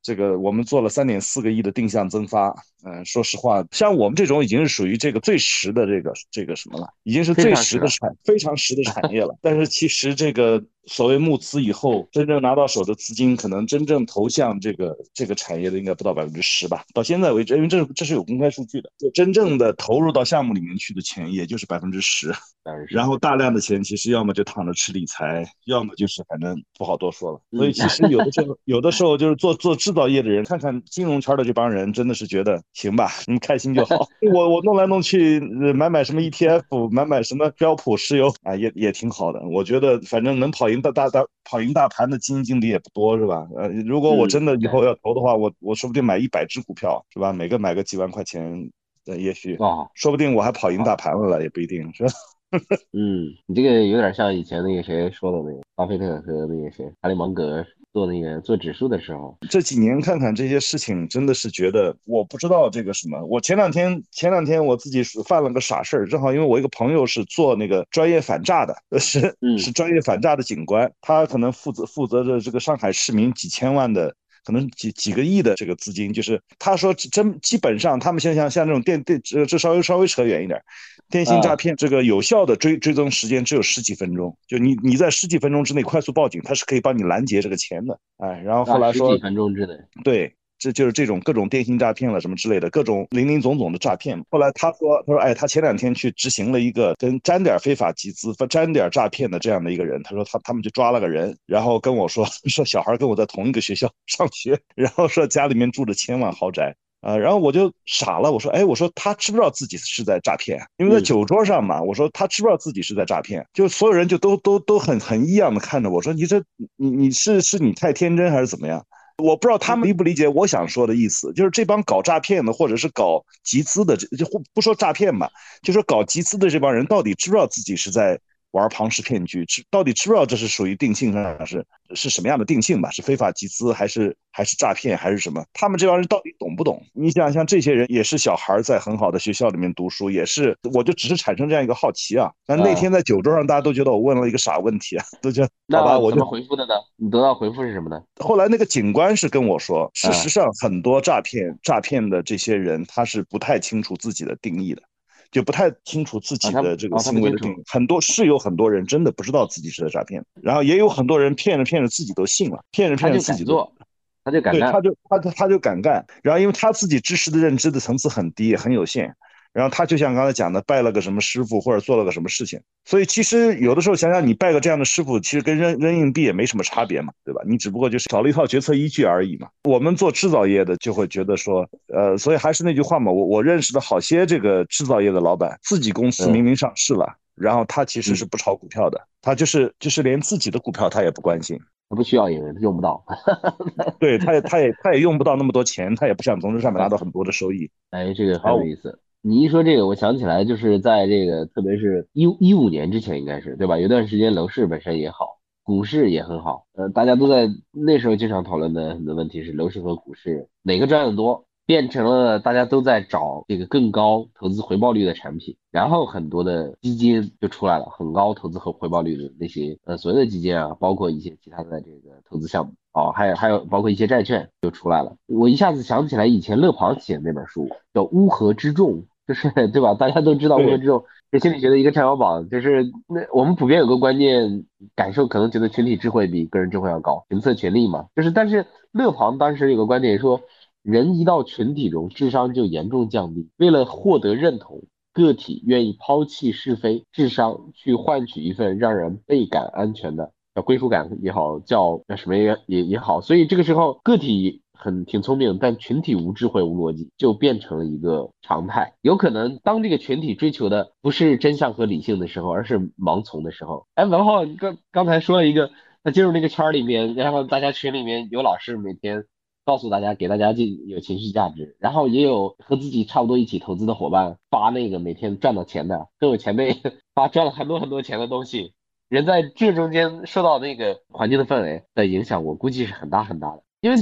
这个我们做了三点四个亿的定向增发，嗯，说实话，像我们这种已经是属于这个最实的这个这个什么了，已经是最实的产非常实的产业了。但是其实这个所谓募资以后，真正拿到手的资金，可能真正投向这个这个产业的应该不到百分之十吧。到现在为止，因为这这是有公开数据的，就真正的投入到项目里面去的钱，也就是百分之十。然后大量的钱其实要么就躺着吃理财，要么就是反正不好多说了。所以其实有的时候，有的时候就是做做制造业的人，看看金融圈的这帮人，真的是觉得行吧，你们开心就好。[LAUGHS] 我我弄来弄去，买买什么 ETF，买买什么标普石油啊，也也挺好的。我觉得反正能跑赢大大大跑赢大盘的基金经理也不多，是吧？呃，如果我真的以后要投的话，我我说不定买一百只股票，是吧？每个买个几万块钱，呃，也许啊，说不定我还跑赢大盘了，也不一定是吧？[LAUGHS]
嗯，你这个有点像以前那个谁说的那个巴菲特和那个谁哈利芒格做那个做指数的时候。
这几年看看这些事情，真的是觉得我不知道这个什么。我前两天前两天我自己犯了个傻事儿，正好因为我一个朋友是做那个专业反诈的，是是专业反诈的警官，他可能负责负责着这个上海市民几千万的。可能几几个亿的这个资金，就是他说真基本上，他们像像像这种电电，这这稍微稍微扯远一点，电信诈骗这个有效的追追踪时间只有十几分钟，就你你在十几分钟之内快速报警，他是可以帮你拦截这个钱的，哎，然后后来说
十几分钟之内，
对。这就是这种各种电信诈骗了什么之类的各种零零总总的诈骗。后来他说，他说，哎，他前两天去执行了一个跟沾点非法集资、沾点诈骗的这样的一个人。他说他他们就抓了个人，然后跟我说 [LAUGHS] 说小孩跟我在同一个学校上学，然后说家里面住着千万豪宅啊。然后我就傻了，我说，哎，我说他知不知道自己是在诈骗？因为在酒桌上嘛，我说他知不知道自己是在诈骗？就所有人就都都都很很异样的看着我说，你这你你是是你太天真还是怎么样？我不知道他们理不理解我想说的意思，就是这帮搞诈骗的或者是搞集资的，这就不说诈骗吧，就说搞集资的这帮人到底知不知道自己是在玩庞氏骗局，知到底知不知道这是属于定性上是是什么样的定性吧？是非法集资还是还是诈骗还是什么？他们这帮人到底懂不懂？你想像这些人也是小孩在很好的学校里面读书，也是我就只是产生这样一个好奇啊。但那天在酒桌上，大家都觉得我问了一个傻问题啊，都觉得好吧，我就
回复的呢？你得到回复是什么呢？
后来那个警官是跟我说，事实上很多诈骗诈骗的这些人他是不太清楚自己的定义的。就不太清楚自己的这个行为的定义，很多是有很多人真的不知道自己是在诈骗，然后也有很多人骗着骗着自己都信了，骗着骗着自己
做，他就敢干，
他就他他他就敢干，然后因为他自己知识的认知的层次很低很有限。然后他就像刚才讲的，拜了个什么师傅，或者做了个什么事情。所以其实有的时候想想，你拜个这样的师傅，其实跟扔扔硬币也没什么差别嘛，对吧？你只不过就是找了一套决策依据而已嘛。我们做制造业的就会觉得说，呃，所以还是那句话嘛，我我认识的好些这个制造业的老板，自己公司明明上市了，然后他其实是不炒股票的，他就是就是连自己的股票他也不关心，
他不需要，也用不到。[LAUGHS]
对，他也他也他也用不到那么多钱，他也不想从这上面拿到很多的收益。[LAUGHS]
哎，这个很有意思。你一说这个，我想起来，就是在这个，特别是一一五年之前，应该是对吧？有段时间楼市本身也好，股市也很好，呃，大家都在那时候经常讨论的很多问题是楼市和股市哪个赚的多，变成了大家都在找这个更高投资回报率的产品，然后很多的基金就出来了，很高投资和回报率的那些呃所有的基金啊，包括一些其他的这个投资项目哦，还有还有包括一些债券就出来了。我一下子想起来以前乐庞写的那本书叫《乌合之众》。就是对吧？大家都知道，乌合之众是心理学的一个畅销榜。就是那我们普遍有个观念感受，可能觉得群体智慧比个人智慧要高，群策群力嘛。就是，但是勒庞当时有个观点说，人一到群体中，智商就严重降低。为了获得认同，个体愿意抛弃是非智商，去换取一份让人倍感安全的叫归属感也好，叫叫什么也也也好。所以这个时候，个体。很挺聪明，但群体无智慧无逻辑，就变成了一个常态。有可能当这个群体追求的不是真相和理性的时候，而是盲从的时候。哎，文浩刚刚才说了一个，他进入那个圈里面，然后大家群里面有老师每天告诉大家，给大家进有情绪价值，然后也有和自己差不多一起投资的伙伴发那个每天赚到钱的，更有前辈 [LAUGHS] 发赚了很多很多钱的东西。人在这中间受到那个环境的氛围的影响，我估计是很大很大的。因为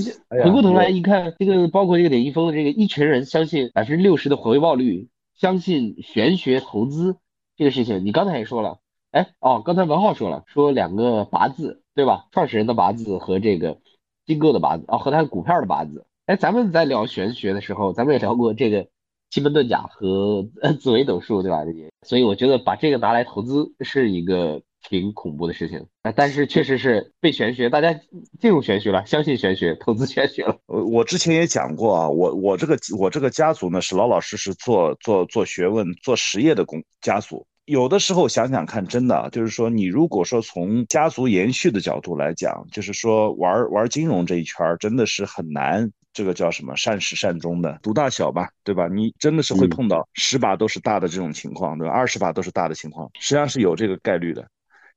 回过头来一看，这个包括这个李易峰的这个一群人相信百分之六十的回报率，相信玄学投资这个事情，你刚才也说了，哎哦，刚才文浩说了，说两个八字对吧？创始人的八字和这个机构的八字，哦和他股票的八字。哎，咱们在聊玄学的时候，咱们也聊过这个奇门遁甲和 [LAUGHS] 紫微斗数对吧？所以我觉得把这个拿来投资是一个。挺恐怖的事情啊，但是确实是被玄学，大家进入玄学了，相信玄学，投资玄学了。
我我之前也讲过啊，我我这个我这个家族呢是老老实实做做做学问、做实业的公家族。有的时候想想看，真的就是说，你如果说从家族延续的角度来讲，就是说玩玩金融这一圈真的是很难，这个叫什么善始善终的，赌大小吧，对吧？你真的是会碰到十把都是大的这种情况，对吧？二十把都是大的情况，实际上是有这个概率的。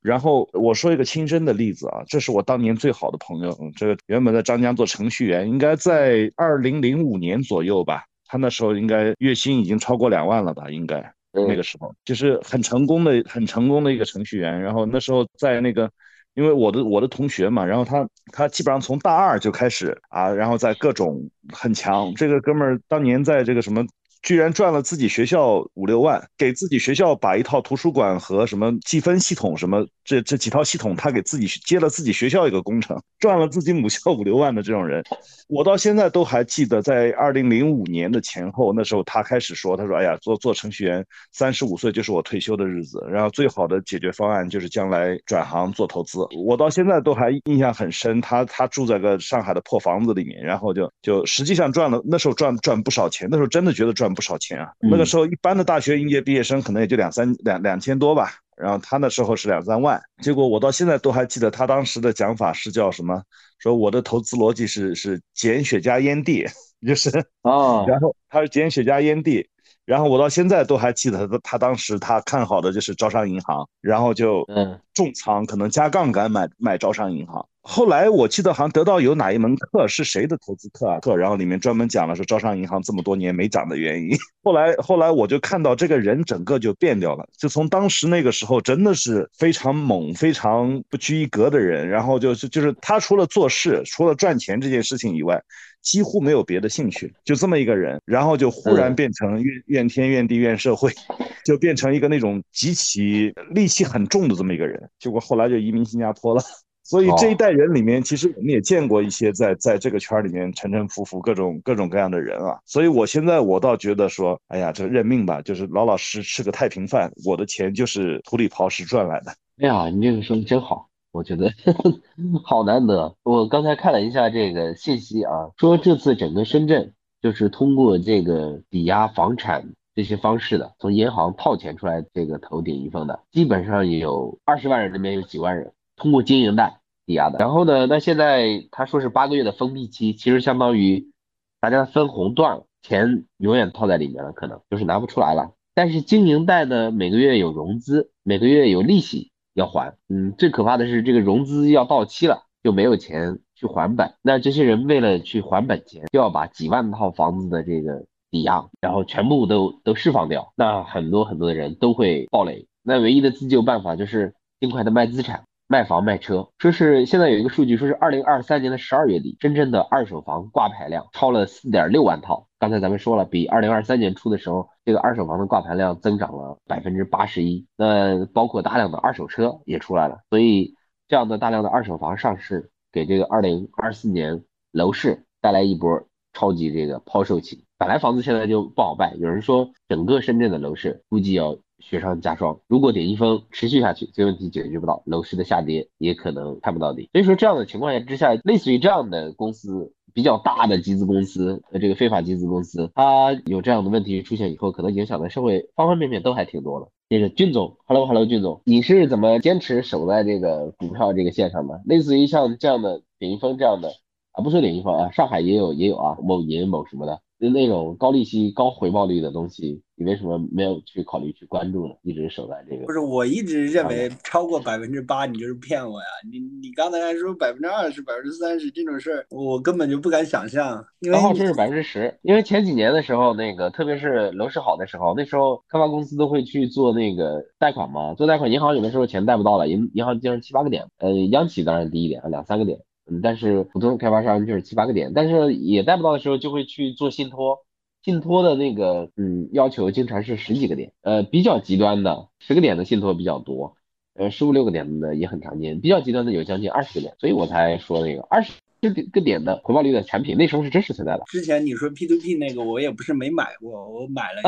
然后我说一个亲身的例子啊，这是我当年最好的朋友，这个原本在张江做程序员，应该在二零零五年左右吧，他那时候应该月薪已经超过两万了吧，应该那个时候就是很成功的、很成功的一个程序员。然后那时候在那个，因为我的我的同学嘛，然后他他基本上从大二就开始啊，然后在各种很强。这个哥们儿当年在这个什么。居然赚了自己学校五六万，给自己学校把一套图书馆和什么计分系统什么这这几套系统，他给自己接了自己学校一个工程，赚了自己母校五六万的这种人，我到现在都还记得，在二零零五年的前后，那时候他开始说，他说：“哎呀，做做程序员，三十五岁就是我退休的日子，然后最好的解决方案就是将来转行做投资。”我到现在都还印象很深，他他住在个上海的破房子里面，然后就就实际上赚了，那时候赚赚不少钱，那时候真的觉得赚。不少钱啊！那个时候一般的大学应届毕业生可能也就两三两两千多吧，然后他那时候是两三万。结果我到现在都还记得他当时的讲法是叫什么？说我的投资逻辑是是减雪茄烟蒂，[LAUGHS] 就是
啊，
然后他是减雪茄烟蒂，然后我到现在都还记得他，他当时他看好的就是招商银行，然后就
嗯
重仓，可能加杠杆买买招商银行。后来我记得好像得到有哪一门课是谁的投资课啊课，然后里面专门讲了说招商银行这么多年没涨的原因。[LAUGHS] 后来后来我就看到这个人整个就变掉了，就从当时那个时候真的是非常猛、非常不拘一格的人，然后就是就是他除了做事、除了赚钱这件事情以外，几乎没有别的兴趣，就这么一个人，然后就忽然变成怨怨天怨地怨社会，[LAUGHS] 就变成一个那种极其戾气很重的这么一个人，结果后来就移民新加坡了。[LAUGHS] 所以这一代人里面，其实我们也见过一些在在这个圈里面沉沉浮浮、各种各种各样的人啊。所以我现在我倒觉得说，哎呀，这认命吧，就是老老实吃个太平饭。我的钱就是土里刨食赚来的。
哎呀，你这个说的真好，我觉得 [LAUGHS] 好难得。我刚才看了一下这个信息啊，说这次整个深圳就是通过这个抵押房产这些方式的，从银行套钱出来这个投顶一峰的，基本上有二十万人里面有几万人。通过经营贷抵押的，然后呢？那现在他说是八个月的封闭期，其实相当于大家分红断了，钱永远套在里面了，可能就是拿不出来了。但是经营贷呢，每个月有融资，每个月有利息要还。嗯，最可怕的是这个融资要到期了，就没有钱去还本。那这些人为了去还本钱，就要把几万套房子的这个抵押，然后全部都都释放掉。那很多很多的人都会暴雷。那唯一的自救办法就是尽快的卖资产。卖房卖车，说是现在有一个数据，说是二零二三年的十二月底，深圳的二手房挂牌量超了四点六万套。刚才咱们说了，比二零二三年初的时候，这个二手房的挂牌量增长了百分之八十一。那包括大量的二手车也出来了，所以这样的大量的二手房上市，给这个二零二四年楼市带来一波超级这个抛售期。本来房子现在就不好卖，有人说整个深圳的楼市估计要。雪上加霜，如果点一峰持续下去，这个问题解决不到，楼市的下跌也可能看不到底。所以说这样的情况下之下，类似于这样的公司，比较大的集资公司，呃，这个非法集资公司，它有这样的问题出现以后，可能影响的社会方方面面都还挺多的。这个俊总，Hello Hello，俊总，你是怎么坚持守在这个股票这个线上的？类似于像这样的点一峰这样的啊，不说点一峰啊，上海也有也有啊，某银某什么的。就那种高利息、高回报率的东西，你为什么没有去考虑去关注呢？一直守在这个。
不是，我一直认为超过百分之八，你就是骗我呀！你你刚才还说百分之二十、百分之三十这种事儿，我根本就不敢想象。
刚好这是百分之十，因为前几年的时候，那个特别是楼市好的时候，那时候开发公司都会去做那个贷款嘛，做贷款，银行有的时候钱贷不到了，银银行经常七八个点，呃，央企当然低一点，两三个点。嗯，但是普通的开发商就是七八个点，但是也贷不到的时候就会去做信托，信托的那个嗯要求经常是十几个点，呃比较极端的十个点的信托比较多，呃十五六个点的也很常见，比较极端的有将近二十个点，所以我才说那个二十这个点的回报率的产品，那时候是真实存在的。
之前你说 P to P 那个我也不是没买过，我买了。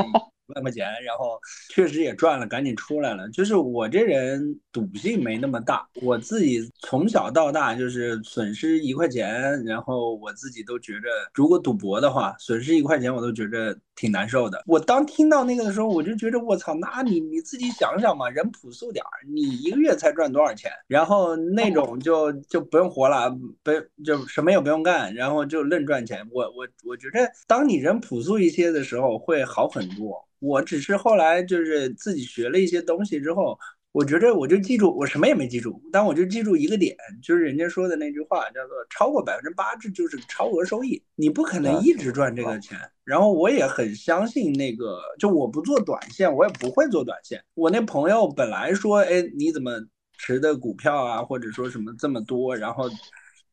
万块钱，然后确实也赚了，赶紧出来了。就是我这人赌性没那么大，我自己从小到大就是损失一块钱，然后我自己都觉着，如果赌博的话，损失一块钱我都觉着挺难受的。我当听到那个的时候，我就觉着我操，那你你自己想想嘛，人朴素点儿，你一个月才赚多少钱？然后那种就就不用活了，不就什么也不用干，然后就愣赚钱。我我我觉着，当你人朴素一些的时候，会好很多。我只是后来就是自己学了一些东西之后，我觉得我就记住，我什么也没记住，但我就记住一个点，就是人家说的那句话，叫做超过百分之八，这就是超额收益，你不可能一直赚这个钱。然后我也很相信那个，就我不做短线，我也不会做短线。我那朋友本来说，哎，你怎么持的股票啊，或者说什么这么多？然后，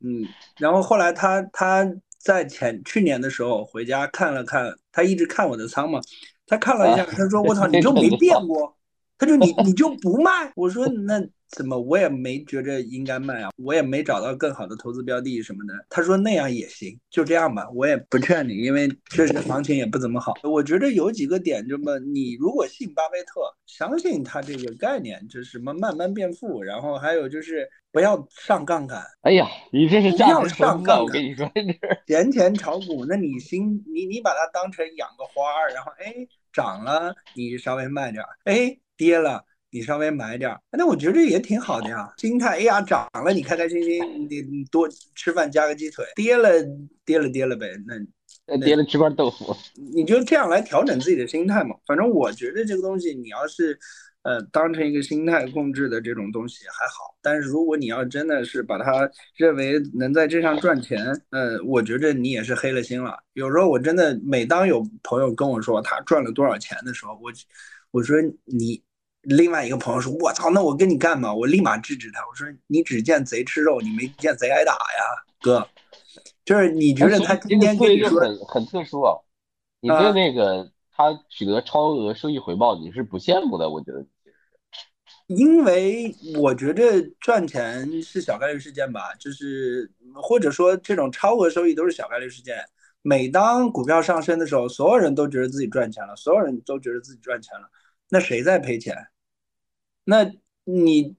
嗯，然后后来他他在前去年的时候回家看了看，他一直看我的仓嘛。他看了一下，他说：“我操，你就没变过？”他就你你就不卖？我说：“那怎么我也没觉着应该卖啊，我也没找到更好的投资标的什么的。”他说：“那样也行，就这样吧，我也不劝你，因为确实行情也不怎么好。我觉得有几个点，这么你如果信巴菲特，相信他这个概念，就是什么慢慢变富，然后还有就是不要上杠杆。
哎呀，你这是
不要上杠杆，
我跟你说，
闲钱炒股，那你心你你把它当成养个花儿，然后哎。”涨了，你稍微卖点儿；哎，跌了，你稍微买点儿。那我觉得也挺好的呀，心态。哎呀，涨了，你开开心心，你多吃饭加个鸡腿；跌了，跌了，跌了呗。那
跌了吃块豆腐。[LAUGHS]
你就这样来调整自己的心态嘛。反正我觉得这个东西，你要是。呃，当成一个心态控制的这种东西还好，但是如果你要真的是把它认为能在这上赚钱，呃，我觉着你也是黑了心了。有时候我真的，每当有朋友跟我说他赚了多少钱的时候，我我说你另外一个朋友说，我操，那我跟你干嘛？我立马制止他，我说你只见贼吃肉，你没见贼挨打呀，哥。就是你觉得他今天跟你说
很很特殊啊，你对那个他取得超额收益回报，你是不羡慕的，我觉得。
因为我觉得赚钱是小概率事件吧，就是或者说这种超额收益都是小概率事件。每当股票上升的时候，所有人都觉得自己赚钱了，所有人都觉得自己赚钱了，那谁在赔钱？那你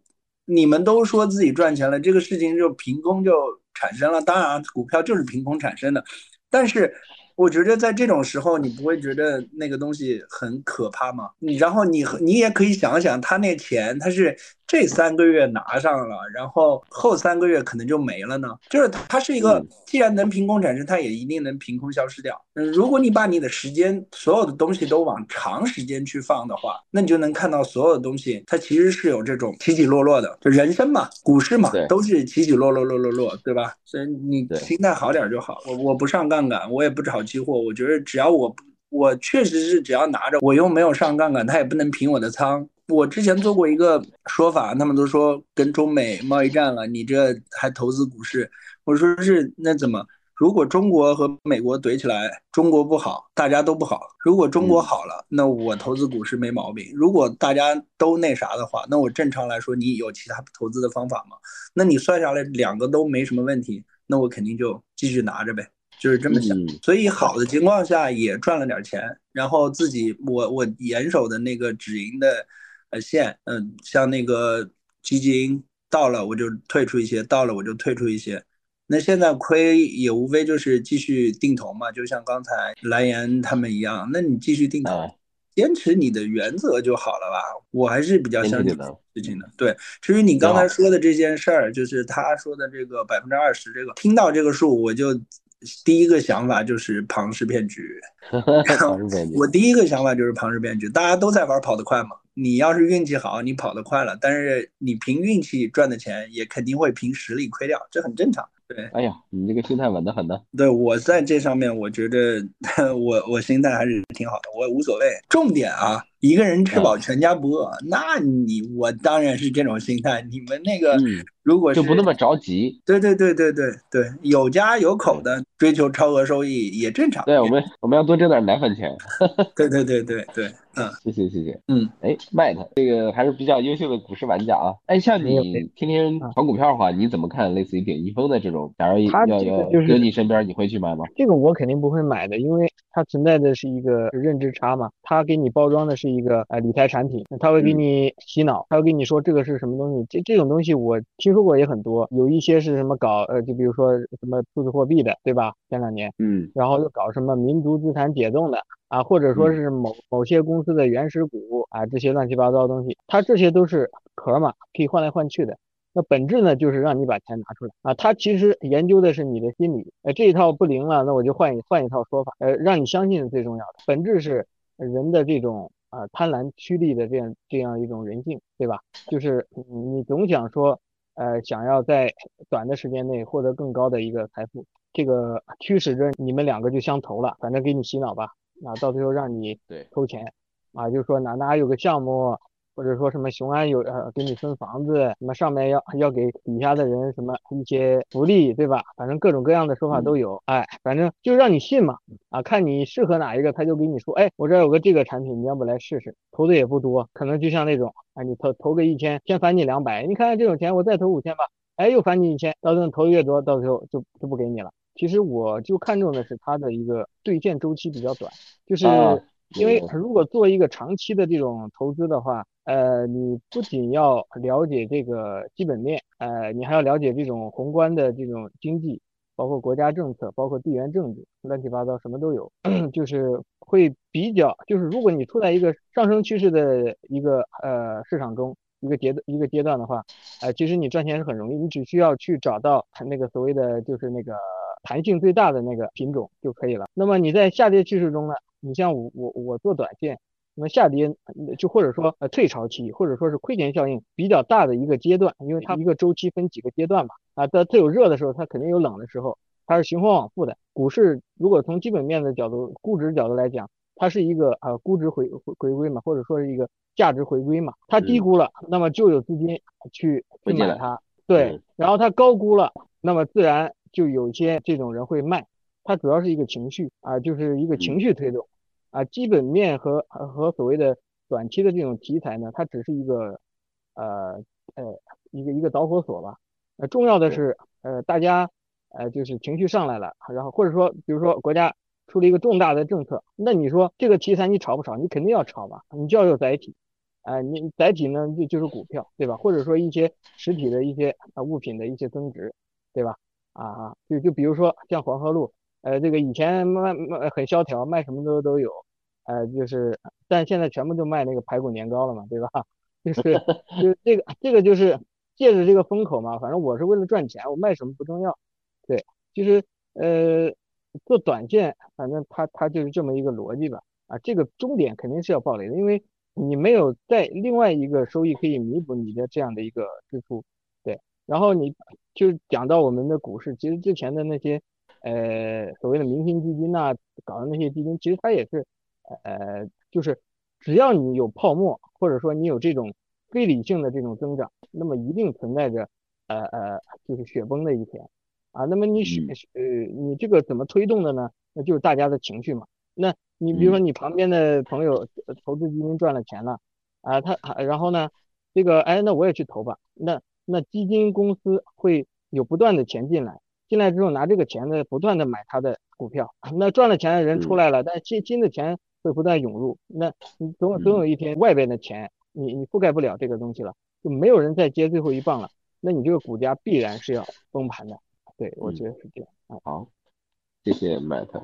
你们都说自己赚钱了，这个事情就凭空就产生了。当然，股票就是凭空产生的，但是。我觉得在这种时候，你不会觉得那个东西很可怕吗？你然后你你也可以想想，他那钱他是这三个月拿上了，然后后三个月可能就没了呢。就是它是一个，既然能凭空产生，它也一定能凭空消失掉。嗯，如果你把你的时间所有的东西都往长时间去放的话，那你就能看到所有的东西，它其实是有这种起起落落的。就人生嘛，股市嘛，都是起起落落落落落，对吧？所以你心态好点就好。我我不上杠杆，我也不炒。期货，我觉得只要我我确实是只要拿着，我又没有上杠杆，它也不能平我的仓。我之前做过一个说法，他们都说跟中美贸易战了，你这还投资股市？我说是那怎么？如果中国和美国怼起来，中国不好，大家都不好；如果中国好了，那我投资股市没毛病。如果大家都那啥的话，那我正常来说，你有其他投资的方法吗？那你算下来两个都没什么问题，那我肯定就继续拿着呗。就是这么想，所以好的情况下也赚了点钱，然后自己我我严守的那个止盈的呃线，嗯，像那个基金到了我就退出一些，到了我就退出一些。那现在亏也无非就是继续定投嘛，就像刚才蓝颜他们一样，那你继续定投，坚持你的原则就好了吧。我还是比较相信事情的。对，至于你刚才说的这件事儿，就是他说的这个百分之二十这个，听到这个数我就。第一个想法就是庞氏骗局，[LAUGHS] 我第一个想法就是庞氏骗局，大家都在玩跑得快嘛。你要是运气好，你跑得快了，但是你凭运气赚的钱也肯定会凭实力亏掉，这很正常。对，
哎呀，你这个心态稳得很呢。
对我在这上面，我觉得 [LAUGHS] 我我心态还是挺好的，我无所谓。重点啊，一个人吃饱全家不饿，那你我当然是这种心态。你们那个如果
就不那么着急，
对对对对对对，有家有口的追求超额收益也正常。
对，我们我们要多挣点奶粉钱。[LAUGHS] [LAUGHS]
对对对对对，嗯，
谢谢谢谢，
嗯，
哎，麦特这个还是比较优秀的股市玩家啊。哎，像你天天炒股票的话，你怎么看类似于点一峰的这种？假如要要搁你身边，你会去买吗？
这个我肯定不会买的，因为它存在的是一个认知差嘛。它给你包装的是一个呃理财产品，他会给你洗脑，他会跟你说这个是什么东西。这这种东西我听说过也很多，有一些是什么搞呃，就比如说什么数字货币的，对吧？前两年，
嗯，
然后又搞什么民族资产解冻的啊，或者说是某某些公司的原始股啊，这些乱七八糟的东西，它这些都是壳嘛，可以换来换去的。那本质呢，就是让你把钱拿出来啊！他其实研究的是你的心理，呃，这一套不灵了，那我就换一换一套说法，呃，让你相信是最重要的。本质是人的这种啊贪婪趋利的这样这样一种人性，对吧？就是你总想说，呃，想要在短的时间内获得更高的一个财富，这个驱使着你们两个就相投了，反正给你洗脑吧，啊，到最后让你
对
投钱，啊，就说哪哪有个项目。或者说什么雄安有呃给你分房子，什么上面要要给底下的人什么一些福利，对吧？反正各种各样的说法都有，哎，反正就让你信嘛，啊，看你适合哪一个，他就给你说，哎，我这有个这个产品，你要不来试试？投的也不多，可能就像那种，啊，你投投个一千，先返你两百，你看看这种钱，我再投五千吧，哎，又返你一千，到时候投的越多，到时候就就不给你了。其实我就看中的是它的一个兑现周期比较短，就是因为如果做一个长期的这种投资的话。呃，你不仅要了解这个基本面，呃，你还要了解这种宏观的这种经济，包括国家政策，包括地缘政治，乱七八糟什么都有，[CLEARS THROAT] 就是会比较，就是如果你处在一个上升趋势的一个呃市场中，一个阶段一个阶段的话，呃，其实你赚钱是很容易，你只需要去找到那个所谓的就是那个弹性最大的那个品种就可以了。那么你在下跌趋势中呢，你像我我我做短线，那么下跌就或者说呃退潮期，或者说是亏钱效应比较大的一个阶段，因为它一个周期分几个阶段嘛，啊，它它有热的时候，它肯定有冷的时候，它是循环往复的。股市如果从基本面的角度、估值角度来讲，它是一个呃估值回回回归嘛，或者说是一个价值回归嘛，它低估了，那么就有资金去去买它，对，然后它高估了，那么自然就有些这种人会卖，它主要是一个情绪啊，就是一个情绪推动啊，基本面和和所谓的短期的这种题材呢，它只是一个呃呃一个一个导火索吧，呃重要的是呃大家呃就是情绪上来了，然后或者说比如说国家。出了一个重大的政策，那你说这个题材你炒不炒？你肯定要炒吧，你就要有载体，哎，你载体呢就就是股票，对吧？或者说一些实体的一些啊物品的一些增值，对吧？啊啊，就就比如说像黄河路，呃，这个以前卖卖很萧条，卖什么都都有，呃，就是，但现在全部都卖那个排骨年糕了嘛，对吧？[LAUGHS] 就是就这个这个就是借着这个风口嘛，反正我是为了赚钱，我卖什么不重要，对，其实呃。做短线，反正它它就是这么一个逻辑吧，啊，这个终点肯定是要暴雷的，因为你没有在另外一个收益可以弥补你的这样的一个支出，对，然后你就讲到我们的股市，其实之前的那些呃所谓的明星基金呐，搞的那些基金，其实它也是呃就是只要你有泡沫，或者说你有这种非理性的这种增长，那么一定存在着呃呃就是雪崩的一天。啊，那么你是呃，你这个怎么推动的呢？那就是大家的情绪嘛。那你比如说你旁边的朋友投资基金赚了钱了，啊，他然后呢，这个哎，那我也去投吧。那那基金公司会有不断的钱进来，进来之后拿这个钱呢，不断的买他的股票。那赚了钱的人出来了，但新新的钱会不断涌入。那你总总有一天外边的钱你你覆盖不了这个东西了，就没有人再接最后一棒了。那你这个股价必然是要崩盘的。对，我觉得是这样。
好，谢谢麦特。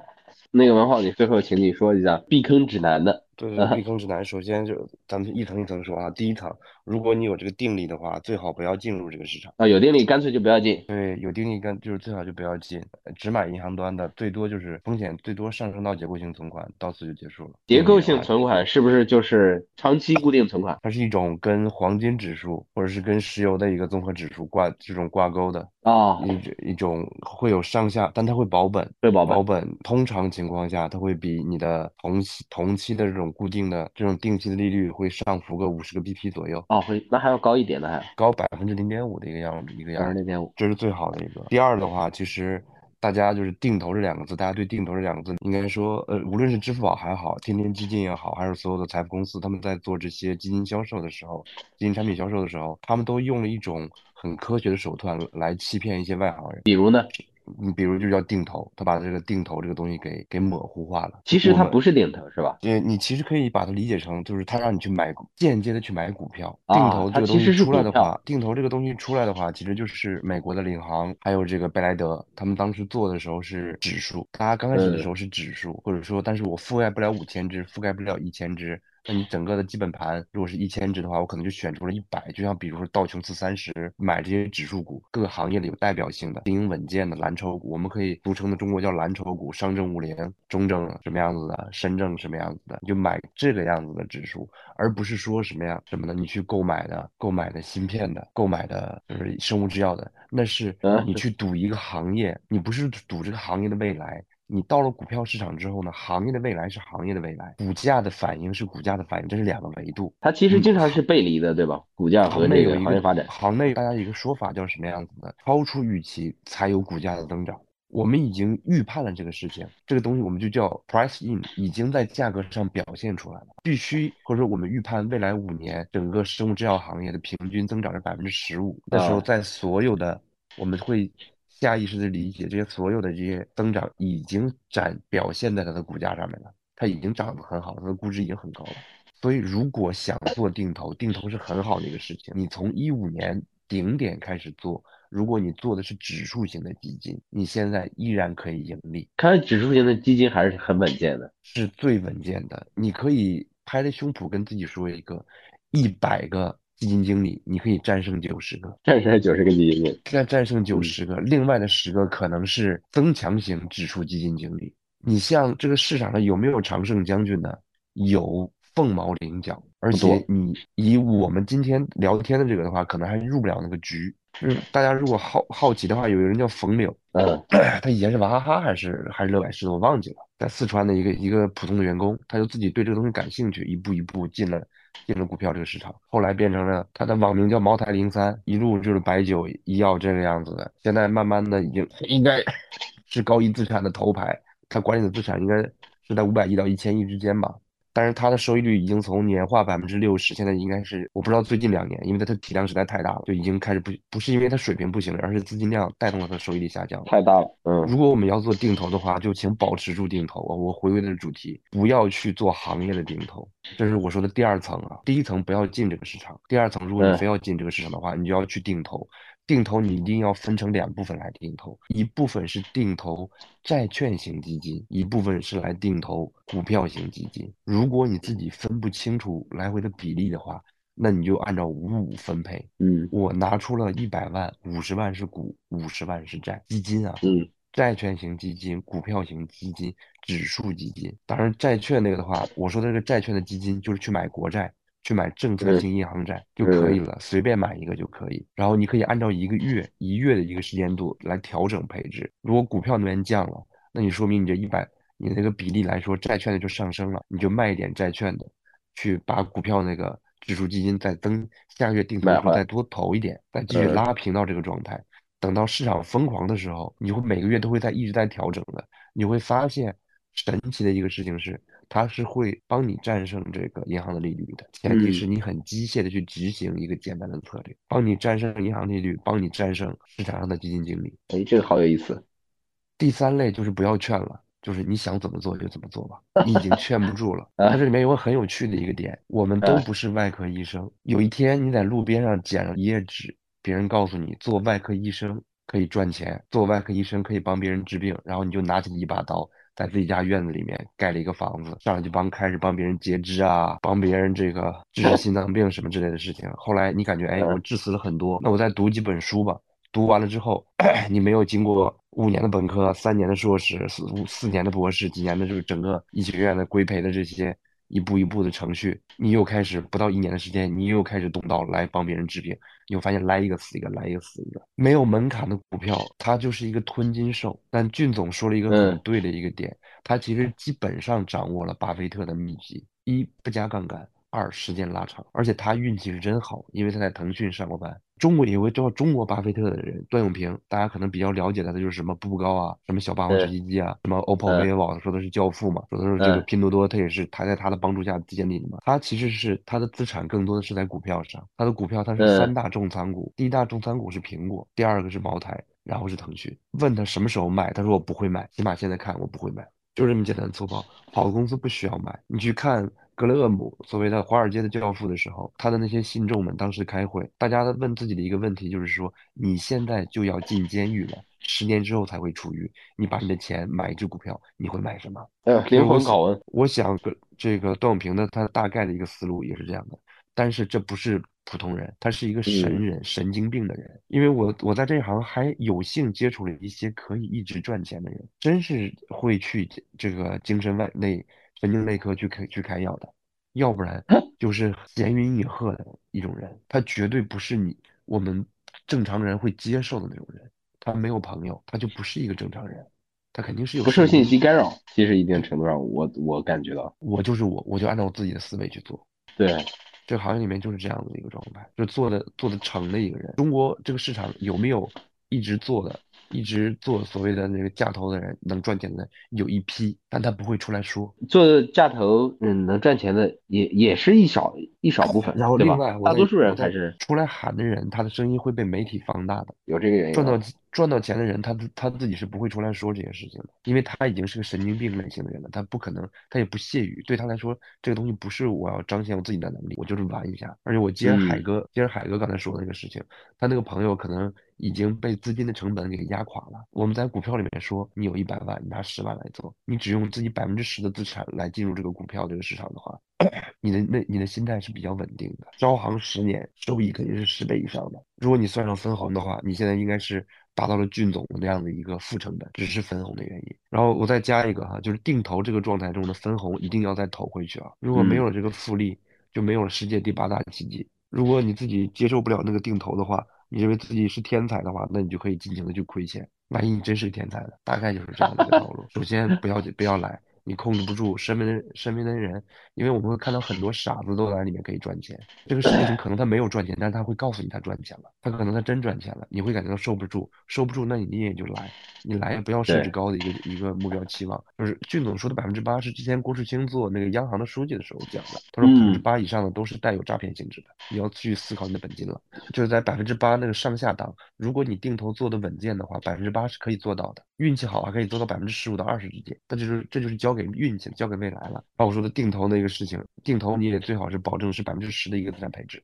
那个文浩，你最后请你说一下避坑指南的。
对对，避坑指南，首先就咱们一层一层说啊。第一层，如果你有这个定力的话，最好不要进入这个市场。
啊，有定力干脆就不要进。
对，有定力干就是最好就不要进，只买银行端的，最多就是风险最多上升到结构性存款，到此就结束了。
结构性存款是不是就是长期固定存款？
它是一种跟黄金指数或者是跟石油的一个综合指数挂这种挂钩的
啊，
一一种会有上下，但它会保本，
会保
保本。通常情况下，它会比你的同期同期的这种固定的这种定期的利率会上浮个五十个 BP 左右
哦，会那还要高一点的，还
高百分之零点五的一个样子，一个样子，
零点五，
这是最好的一个。第二的话，其实大家就是定投这两个字，大家对定投这两个字，应该说，呃，无论是支付宝还好，天天基金也好，还是所有的财富公司，他们在做这些基金销售的时候，基金产品销售的时候，他们都用了一种很科学的手段来欺骗一些外行人，
比如呢？
你比如就叫定投，他把这个定投这个东西给给模糊化了。
其实它不是定投，是吧？
对，你其实可以把它理解成，就是他让你去买，间接的去买股票。定投这个东西出来的话，定投这个东西出来的话，其实就是美国的领航，还有这个贝莱德，他们当时做的时候是指数，大家刚开始的时候是指数，或者说，但是我覆盖不了五千只，覆盖不了一千只。那你整个的基本盘如果是一千只的话，我可能就选出了一百，就像比如说道琼斯三十，买这些指数股，各个行业里有代表性的、经营稳健的蓝筹股，我们可以俗称的中国叫蓝筹股，上证五零、中证什么样子的，深证什么样子的，你就买这个样子的指数，而不是说什么样什么的，你去购买的、购买的芯片的、购买的就是生物制药的，那是你去赌一个行业，你不是赌这个行业的未来。你到了股票市场之后呢，行业的未来是行业的未来，股价的反应是股价的反应，这是两个维度。
它其实经常是背离的，对吧？股价和那个行业发展。
行内大家一个说法叫什么样子的？超出预期才有股价的增长。我们已经预判了这个事情，这个东西我们就叫 price in，已经在价格上表现出来了。必须或者说我们预判未来五年整个生物制药行业的平均增长是百分之十五，那时候在所有的我们会。下意识的理解，这些所有的这些增长已经展表现在它的股价上面了，它已经涨得很好，它的估值已经很高了。所以，如果想做定投，定投是很好的一个事情。你从一五年顶点开始做，如果你做的是指数型的基金，你现在依然可以盈利。
看来指数型的基金还是很稳健的，
是最稳健的。你可以拍着胸脯跟自己说一个，一百个。基金经理，你可以战胜九十个，
战胜九十个基金经理，
战战胜九十个，另外的十个可能是增强型指数基金经理。你像这个市场上有没有常胜将军呢？有，凤毛麟角。而且你以我们今天聊天的这个的话，可能还入不了那个局。嗯，大家如果好好奇的话，有一个人叫冯柳，嗯，[CLEARS THROAT] 他以前是娃哈哈还是还是乐百氏的，我忘记了，在四川的一个一个普通的员工，他就自己对这个东西感兴趣，一步一步进了进了股票这个市场，后来变成了他的网名叫茅台零三，一路就是白酒医药这个样子的，现在慢慢的已经应该是高一资产的头牌，他管理的资产应该是在五百亿到一千亿之间吧。但是它的收益率已经从年化百分之六十，现在应该是我不知道最近两年，因为它的体量实在太大了，就已经开始不不是因为它水平不行了，而是资金量带动了它收益率下降。
太大了，嗯。
如果我们要做定投的话，就请保持住定投。我回归的主题，不要去做行业的定投，这是我说的第二层啊。第一层不要进这个市场，第二层如果你非要进这个市场的话，你就要去定投。定投你一定要分成两部分来定投，一部分是定投债券型基金，一部分是来定投股票型基金。如果你自己分不清楚来回的比例的话，那你就按照五五分配。
嗯，
我拿出了一百万，五十万是股，五十万是债基金啊。
嗯，
债券型基金、股票型基金、指数基金。当然，债券那个的话，我说的这个债券的基金就是去买国债。去买政策性银行债就可以了，随便买一个就可以。然后你可以按照一个月一月的一个时间度来调整配置。如果股票那边降了，那你说明你这一百，你那个比例来说，债券的就上升了，你就卖一点债券的，去把股票那个指数基金再增，下个月定投再多投一点，再继续拉平到这个状态。等到市场疯狂的时候，你会每个月都会在一直在调整的。你会发现神奇的一个事情是。它是会帮你战胜这个银行的利率的，前提是你很机械的去执行一个简单的策略，帮你战胜银行利率，帮你战胜市场上的基金经理。
哎，这个好有意思。
第三类就是不要劝了，就是你想怎么做就怎么做吧，[LAUGHS] 你已经劝不住了。[LAUGHS] 它这里面有个很有趣的一个点，我们都不是外科医生。有一天你在路边上捡了一页纸，别人告诉你做外科医生可以赚钱，做外科医生可以帮别人治病，然后你就拿起一把刀。在自己家院子里面盖了一个房子，上来就帮开始帮别人截肢啊，帮别人这个治治心脏病什么之类的事情。后来你感觉哎，我治死了很多，那我再读几本书吧。读完了之后，[CLEARS THROAT] 你没有经过五年的本科、三年的硕士、四四年的博士、几年的这个整个医学院的规培的这些。一步一步的程序，你又开始不到一年的时间，你又开始动刀来帮别人治病，你会发现来一个死一个，来一个死一个。没有门槛的股票，它就是一个吞金兽。但俊总说了一个很对的一个点，他其实基本上掌握了巴菲特的秘籍：一不加杠杆，二时间拉长。而且他运气是真好，因为他在腾讯上过班。中国有位叫中国巴菲特的人段永平，大家可能比较了解他的就是什么步步高啊，什么小霸王学习机啊，什么 OPPO、vivo，说的是教父嘛，说的是这个拼多多，他也是他在他的帮助下建立的嘛。他其实是他的资产更多的是在股票上，他的股票他是三大重仓股，第一大重仓股是苹果，第二个是茅台，然后是腾讯。问他什么时候卖，他说我不会卖，起码现在看我不会卖，就这么简单粗暴。好的公司不需要卖，你去看。格雷厄姆所谓的华尔街的教父的时候，他的那些信众们当时开会，大家问自己的一个问题就是说：你现在就要进监狱了，十年之后才会出狱，你把你的钱买一只股票，你会买什么？
呃，灵魂拷问。
我想，这个段永平的他大概的一个思路也是这样的，但是这不是。普通人，他是一个神人、神经病的人。因为我我在这一行还有幸接触了一些可以一直赚钱的人，真是会去这个精神外内神经内科去开去开药的，要不然 [CLEARS THROAT] 就是闲云野鹤的一种人。他绝对不是你我们正常人会接受的那种人。他没有朋友，他就不是一个正常人。他肯定是有
不受信息干扰。其实一定程度上，我我感觉到，
我就是我，我就按照我自己的思维去做。
对。[SNIFFS]
这个行业里面就是这样的一个状态，就做的做的成的一个人。中国这个市场有没有一直做的？一直做所谓的那个架头的人能赚钱的有一批，但他不会出来说
做架头，嗯，能赚钱的也也是一少一少部分，
然后另外
大多数人还是
出来喊的人，他的声音会被媒体放大的，
有这个原因。
赚到赚到钱的人，他他自己是不会出来说这些事情的，因为他已经是个神经病类型的人了，他不可能，他也不屑于。对他来说，这个东西不是我要彰显我自己的能力，我就是玩一下。而且我接着海哥，接着海哥刚才说的那个事情，他那个朋友可能。已经被资金的成本给压垮了。我们在股票里面说，你有一百万，你拿十万来做，你只用自己百分之十的资产来进入这个股票这个市场的话，[COUGHS] 你的那你的心态是比较稳定的。招行十年收益肯定是十倍以上的。如果你算上分红的话，你现在应该是达到了俊总的那样的一个负成本，只是分红的原因。然后我再加一个哈，就是定投这个状态中的分红一定要再投回去啊！如果没有了这个复利，就没有了世界第八大奇迹。如果你自己接受不了那个定投的话，你认为自己是天才的话，那你就可以尽情的去亏钱。万一你真是天才的，大概就是这样的一个套路。首先不要不要来。你控制不住身边的身边的人，因为我们会看到很多傻子都在里面可以赚钱。这个事情可能他没有赚钱，但是他会告诉你他赚钱了。他可能他真赚钱了，你会感觉到受不住，受不住，那你也就来，你来也不要设置高的一个一个目标期望。就是俊总说的百分之八是之前郭树清做那个央行的书记的时候讲的，他说百分之八以上的都是带有诈骗性质的，你要去思考你的本金了。就是在百分之八那个上下档，如果你定投做的稳健的话，百分之八是可以做到的。运气好还可以做到百分之十五到二十之间，那就是这就是交给运气，交给未来了。把我说的定投那个事情，定投你也最好是保证是百分之十的一个资产配置，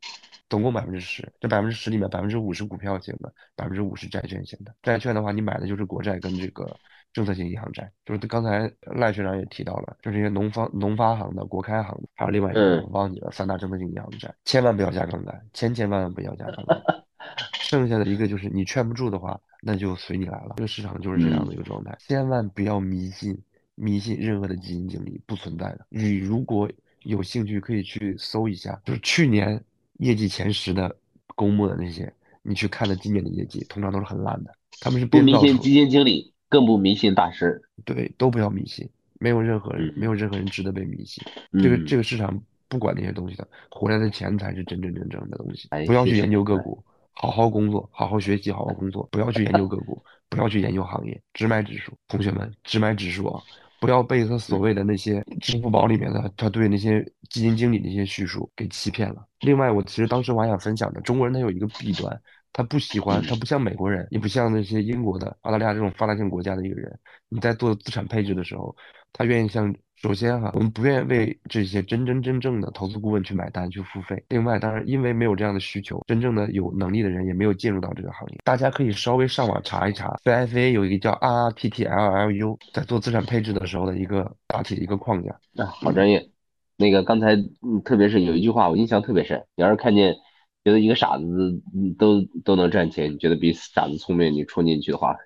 总共百分之十。这百分之十里面，百分之五是股票型的，百分之五是债券型的。债券的话，你买的就是国债跟这个政策性银行债。就是刚才赖学长也提到了，就是一些农方、农发行的、国开行的，还有另外一个我忘记了三大政策性银行债，千万不要加杠杆，千千万万不要加杠杆。[LAUGHS] 剩下的一个就是你劝不住的话。那就随你来了，这个市场就是这样的一个状态，千万不要迷信，迷信任何的基金经理不存在的。你如果有兴趣，可以去搜一下，就是去年业绩前十的公募的那些，你去看了今年的业绩，通常都是很烂的。他们是
不迷信基金经理，更不迷信大师，
对，都不要迷信，没有任何人，没有任何人值得被迷信。这个这个市场不管那些东西的，回来的钱才是真真正正的东西。不要去研究个股。好好工作，好好学习，好好工作，不要去研究个股，不要去研究行业，只买指数。同学们，只买指数啊！不要被他所谓的那些支付宝里面的他对那些基金经理的一些叙述给欺骗了。另外，我其实当时我还想分享的，中国人他有一个弊端，他不喜欢，他不像美国人，也不像那些英国的、澳大利亚这种发达性国家的一个人，你在做资产配置的时候，他愿意像。首先哈，我们不愿意为这些真真正正的投资顾问去买单去付费。另外，当然因为没有这样的需求，真正的有能力的人也没有进入到这个行业。大家可以稍微上网查一查，CFA 有一个叫 RRPTLLU，在做资产配置的时候的一个大体的一个框架。
啊，好专业。那个刚才，特别是有一句话我印象特别深，你要是看见觉得一个傻子都都能赚钱，你觉得比傻子聪明，你冲进去的话，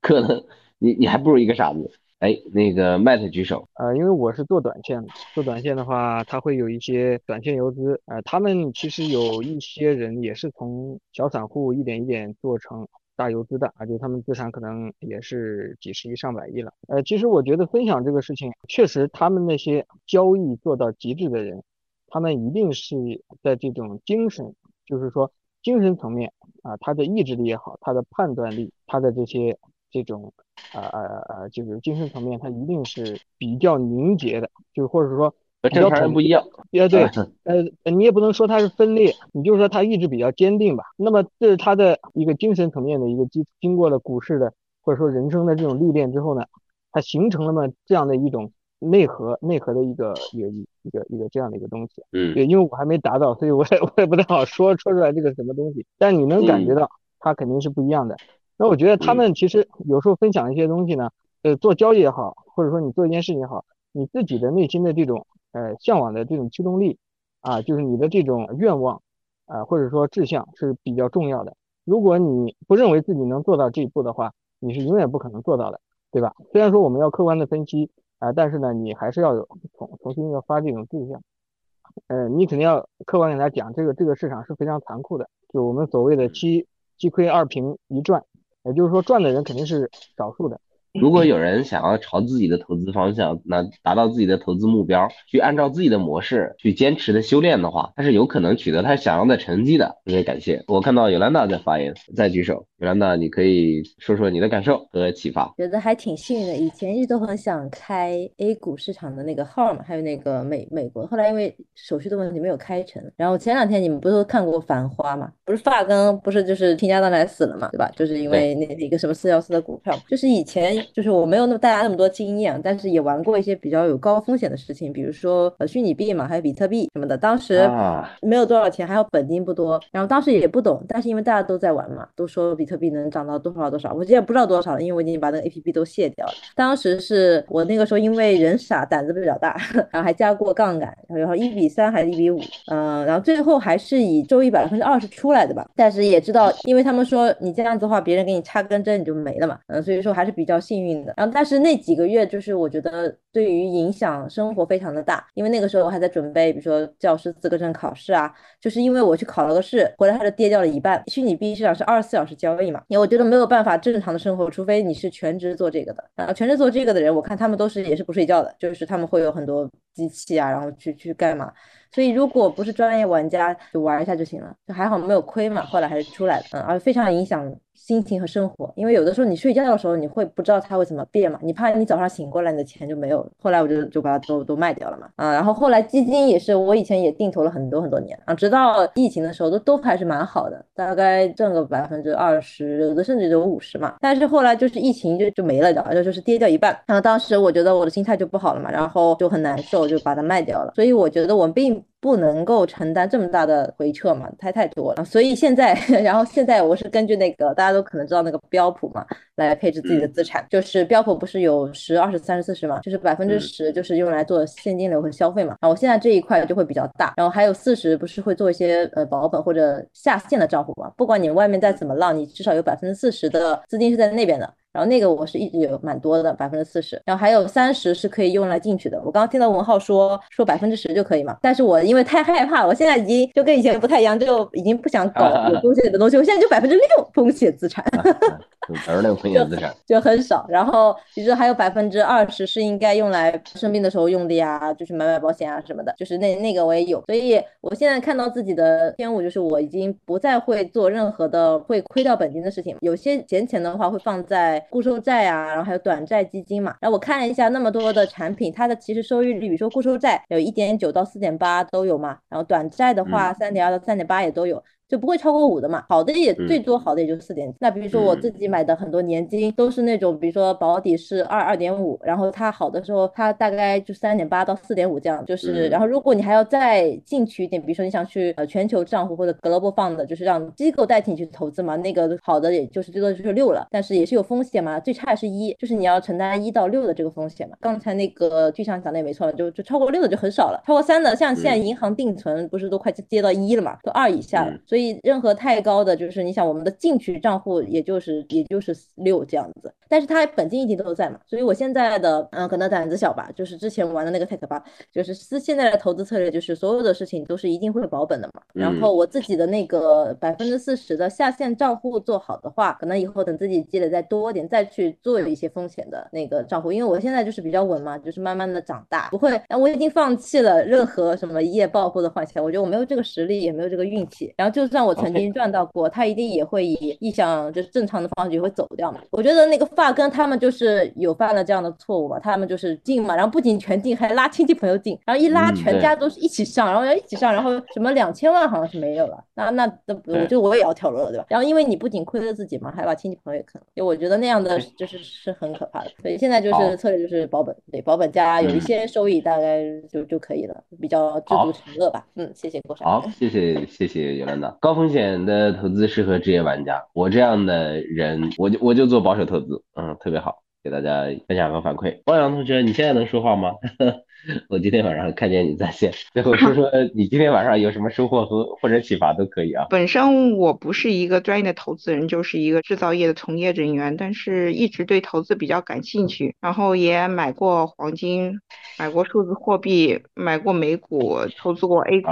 可能你你还不如一个傻子。哎，那个 Matt 举手。
呃，因为我是做短线的，做短线的话，他会有一些短线游资。呃，他们其实有一些人也是从小散户一点一点做成大游资的，啊，就他们资产可能也是几十亿、上百亿了。呃，其实我觉得分享这个事情，确实他们那些交易做到极致的人，他们一定是在这种精神，就是说精神层面啊，他的意志力也好，他的判断力，他的这些。这种，呃呃呃，就是精神层面，它一定是比较凝结的，就是或者说
和正常人不一样。
呃，对，[LAUGHS] 呃，你也不能说它是分裂，你就说它意志比较坚定吧。那么这是它的一个精神层面的一个经经过了股市的或者说人生的这种历练之后呢，它形成了嘛这样的一种内核内核的一个一个一个一个这样的一个东西。
嗯，
对，因为我还没达到，所以我也我也不太好说说出来这个什么东西。但你能感觉到它肯定是不一样的。那我觉得他们其实有时候分享一些东西呢，呃，做交易也好，或者说你做一件事情也好，你自己的内心的这种呃向往的这种驱动力啊，就是你的这种愿望啊，或者说志向是比较重要的。如果你不认为自己能做到这一步的话，你是永远不可能做到的，对吧？虽然说我们要客观的分析啊，但是呢，你还是要有重重新要发这种志向，呃，你肯定要客观给他讲，这个这个市场是非常残酷的，就我们所谓的七七亏二平一赚。也就是说，赚的人肯定是少数的。[LAUGHS]
如果有人想要朝自己的投资方向，那达到自己的投资目标，去按照自己的模式去坚持的修炼的话，他是有可能取得他想要的成绩的。特别感谢，我看到尤兰达在发言，再举手。尤兰达，你可以说说你的感受和启发。
觉得还挺幸运的，以前一直都很想开 A 股市场的那个号嘛，还有那个美美国，后来因为手续的问题没有开成。然后前两天你们不是都看过《繁花》嘛？不是发根，不是就是倾家荡产死了嘛，对吧？就是因为那一个什么四幺四的股票，就是以前。就是我没有那么大家那么多经验，但是也玩过一些比较有高风险的事情，比如说呃虚拟币嘛，还有比特币什么的。当时没有多少钱，还有本金不多，然后当时也不懂，但是因为大家都在玩嘛，都说比特币能涨到多少多少，我现在不知道多少了，因为我已经把那个 A P P 都卸掉了。当时是我那个时候因为人傻，胆子比较大，[LAUGHS] 然后还加过杠杆，然后一比三还是一比五，嗯，然后最后还是以收益百分之二十出来的吧。但是也知道，因为他们说你这样子的话，别人给你插根针你就没了嘛，嗯，所以说还是比较幸运的。然后但是那几个月就是我觉得对于影响生活非常的大，因为那个时候我还在准备，比如说教师资格证考试啊，就是因为我去考了个试，回来它就跌掉了一半。虚拟币市场是二十四小时交易嘛，因为我觉得没有办法正常的生活，除非你是全职做这个的。然后全职做这个的人，我看他们都是也是不睡觉的，就是他们会有很多机器啊，然后去去干嘛。所以如果不是专业玩家，就玩一下就行了，就还好没有亏嘛。后来还是出来了，嗯，而非常影响。心情和生活，因为有的时候你睡觉的时候，你会不知道它会怎么变嘛，你怕你早上醒过来，你的钱就没有。后来我就就把它都都卖掉了嘛，啊，然后后来基金也是，我以前也定投了很多很多年啊，直到疫情的时候都都还是蛮好的，大概挣个百分之二十，有的甚至有五十嘛。但是后来就是疫情就就没了，的，而且就是跌掉一半。然后当时我觉得我的心态就不好了嘛，然后就很难受，就把它卖掉了。所以我觉得我并。不能够承担这么大的回撤嘛，太太多了，所以现在，[LAUGHS] 然后现在我是根据那个大家都可能知道那个标普嘛，来配置自己的资产，就是标普不是有十、二十、三十、四十嘛，就是百分之十就是用来做现金流和消费嘛，然后我现在这一块就会比较大，然后还有四十不是会做一些呃保本或者下线的账户嘛，不管你外面再怎么浪，你至少有百分之四十的资金是在那边的。然后那个我是一直有蛮多的，百分之四十，然后还有三十是可以用来进去的。我刚刚听到文浩说说百分之十就可以嘛，但是我因为太害怕了，我现在已经就跟以前不太一样，就已经不想搞有风险的东西。我现在就百分之六风险资产，
百分之六风险资产
就很少。然后其实还有百分之二十是应该用来生病的时候用的呀，就是买买保险啊什么的，就是那那个我也有。所以我现在看到自己的天舞，就是我已经不再会做任何的会亏掉本金的事情。有些闲钱的话会放在。固收债啊，然后还有短债基金嘛，然后我看了一下那么多的产品，它的其实收益率，比如说固收债有一点九到四点八都有嘛，然后短债的话三点二到三点八也都有。就不会超过五的嘛，好的也最多好的也就四点。那比如说我自己买的很多年金都是那种，比如说保底是二二点五，然后它好的时候它大概就三点八到四点五这样，就是。然后如果你还要再进取一点，比如说你想去呃全球账户或者 global fund，就是让机构代替你去投资嘛，那个好的也就是最多就是六了，但是也是有风险嘛，最差也是一，就是你要承担一到六的这个风险嘛。刚才那个巨象讲的也没错，就就超过六的就很少了，超过三的像现在银行定存不是都快接到一了嘛，都二以下了，所以。所以任何太高的，就是你想我们的进取账户，也就是也就是六这样子，但是它本金一定都在嘛。所以我现在的嗯，可能胆子小吧，就是之前玩的那个太可怕，就是是现在的投资策略，就是所有的事情都是一定会保本的嘛。然后我自己的那个百分之四十的下线账户做好的话，可能以后等自己积累再多一点，再去做一些风险的那个账户，因为我现在就是比较稳嘛，就是慢慢的长大，不会。我已经放弃了任何什么一夜暴富的幻想，我觉得我没有这个实力，也没有这个运气，然后就。就算我曾经赚到过，他一定也会以意向就是正常的方式也会走掉嘛。我觉得那个发根他们就是有犯了这样的错误嘛，他们就是进嘛，然后不仅全进，还拉亲戚朋友进，然后一拉全家都是一起上，然后要一起上，然后什么两千万好像是没有了，那那那我就我也要跳楼了，对吧？然后因为你不仅亏了自己嘛，还把亲戚朋友也坑了，就我觉得那样的就是是很可怕的。所以现在就是策略就是保本，对保本加有一些收益大概就就可以了，比较知足常乐吧。嗯，谢谢郭少。
好，谢谢谢谢尤兰达。高风险的投资适合职业玩家，我这样的人，我就我就做保守投资，嗯，特别好，给大家分享和反馈。汪洋同学，你现在能说话吗？[LAUGHS] 我今天晚上看见你在线，最后说说你今天晚上有什么收获和或者启发都可以啊。
本身我不是一个专业的投资人，就是一个制造业的从业人员，但是一直对投资比较感兴趣，然后也买过黄金，买过数字货币，买过美股，投资过 A 股，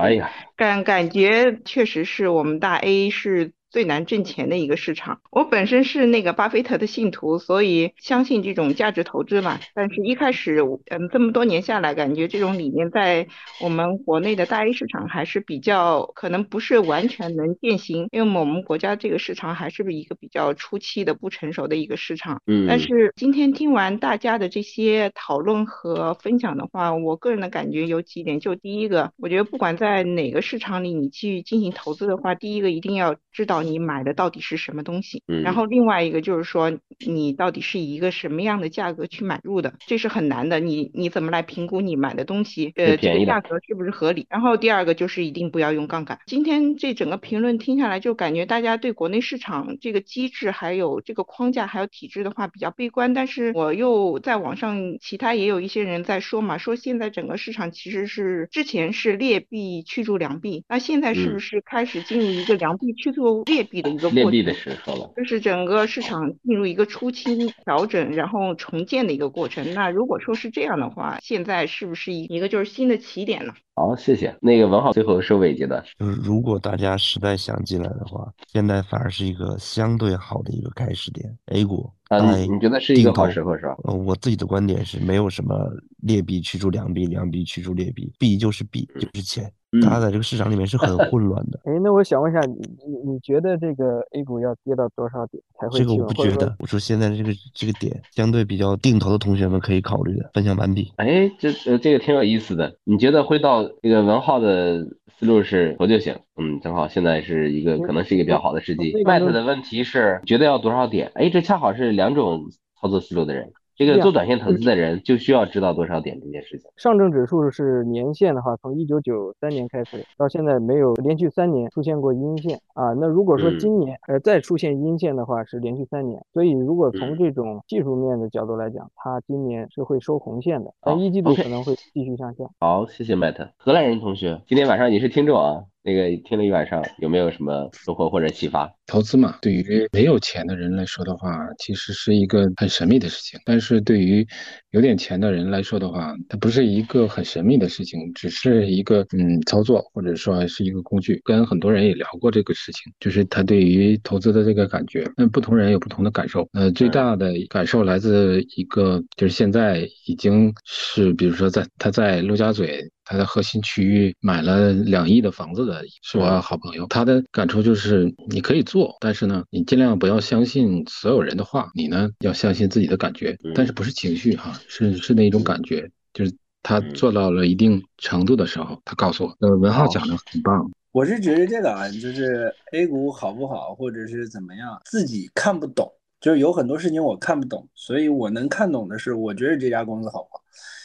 感感觉确实是我们大 A 是。最难挣钱的一个市场。我本身是那个巴菲特的信徒，所以相信这种价值投资嘛。但是一开始，嗯，这么多年下来，感觉这种理念在我们国内的大 A 市场还是比较可能不是完全能践行，因为我们国家这个市场还是一个比较初期的不成熟的一个市场。嗯。但是今天听完大家的这些讨论和分享的话，我个人的感觉有几点。就第一个，我觉得不管在哪个市场里，你去进行投资的话，第一个一定要知道。你买的到底是什么东西。然后另外一个就是说，你到底是以一个什么样的价格去买入的，这是很难的。你你怎么来评估你买的东西，呃，这个价格是不是合理？然后第二个就是一定不要用杠杆。今天这整个评论听下来，就感觉大家对国内市场这个机制还有这个框架还有体制的话比较悲观。但是我又在网上其他也有一些人在说嘛，说现在整个市场其实是之前是劣币驱逐良币，那现在是不是开始进入一个良币驱逐劣币的一个
劣币的时候了？
就是整个市场进入一个初期调整，然后重建的一个过程。那如果说是这样的话，现在是不是一一个就是新的起点呢？
好，谢谢。那个文浩最后收尾阶段，
就是如果大家实在想进来的话，现在反而是一个相对好的一个开始点。A 股
啊，你你觉得是一个好时候是吧？
呃，我自己的观点是没有什么劣币驱逐良币，良币驱逐劣币，币就是币，就是钱。它在这个市场里面是很混乱的。
哎，那我想问一下，你你你觉得这个 A 股要跌到多少点才会？
这个我不觉得。我说现在这个这个点相对比较定投的同学们可以考虑的。分享完毕。
哎，这呃这个挺有意思的。你觉得会到这个文浩的思路是投就行？嗯，正好现在是一个可能是一个比较好的时机。麦子的问题是觉得要多少点？哎，这恰好是两种操作思路的人。这个做短线投资的人就需要知道多少点这件事情。
上证指数是年线的话，从一九九三年开始到现在没有连续三年出现过阴线啊。那如果说今年呃再出现阴线的话，是连续三年。所以如果从这种技术面的角度来讲，它今年是会收红线的，但一季度可能会继续向下。
好，谢谢 Matt。荷兰人同学，今天晚上你是听众啊。那个听了一晚上，有没有什么收获或者启发？
投资嘛，对于没有钱的人来说的话，其实是一个很神秘的事情；但是对于有点钱的人来说的话，它不是一个很神秘的事情，只是一个嗯操作，或者说是一个工具。跟很多人也聊过这个事情，就是他对于投资的这个感觉。那不同人有不同的感受。呃，最大的感受来自一个，就是现在已经是，比如说在他在陆家嘴。他在核心区域买了两亿的房子的是我好朋友，他的感触就是你可以做，但是呢，你尽量不要相信所有人的话，你呢要相信自己的感觉，但是不是情绪哈，是是那种感觉，就是他做到了一定程度的时候，他告诉我，呃，文浩讲的很棒，
我是觉得这个啊，就是 A 股好不好，或者是怎么样，自己看不懂，就是有很多事情我看不懂，所以我能看懂的是，我觉得这家公司好不好。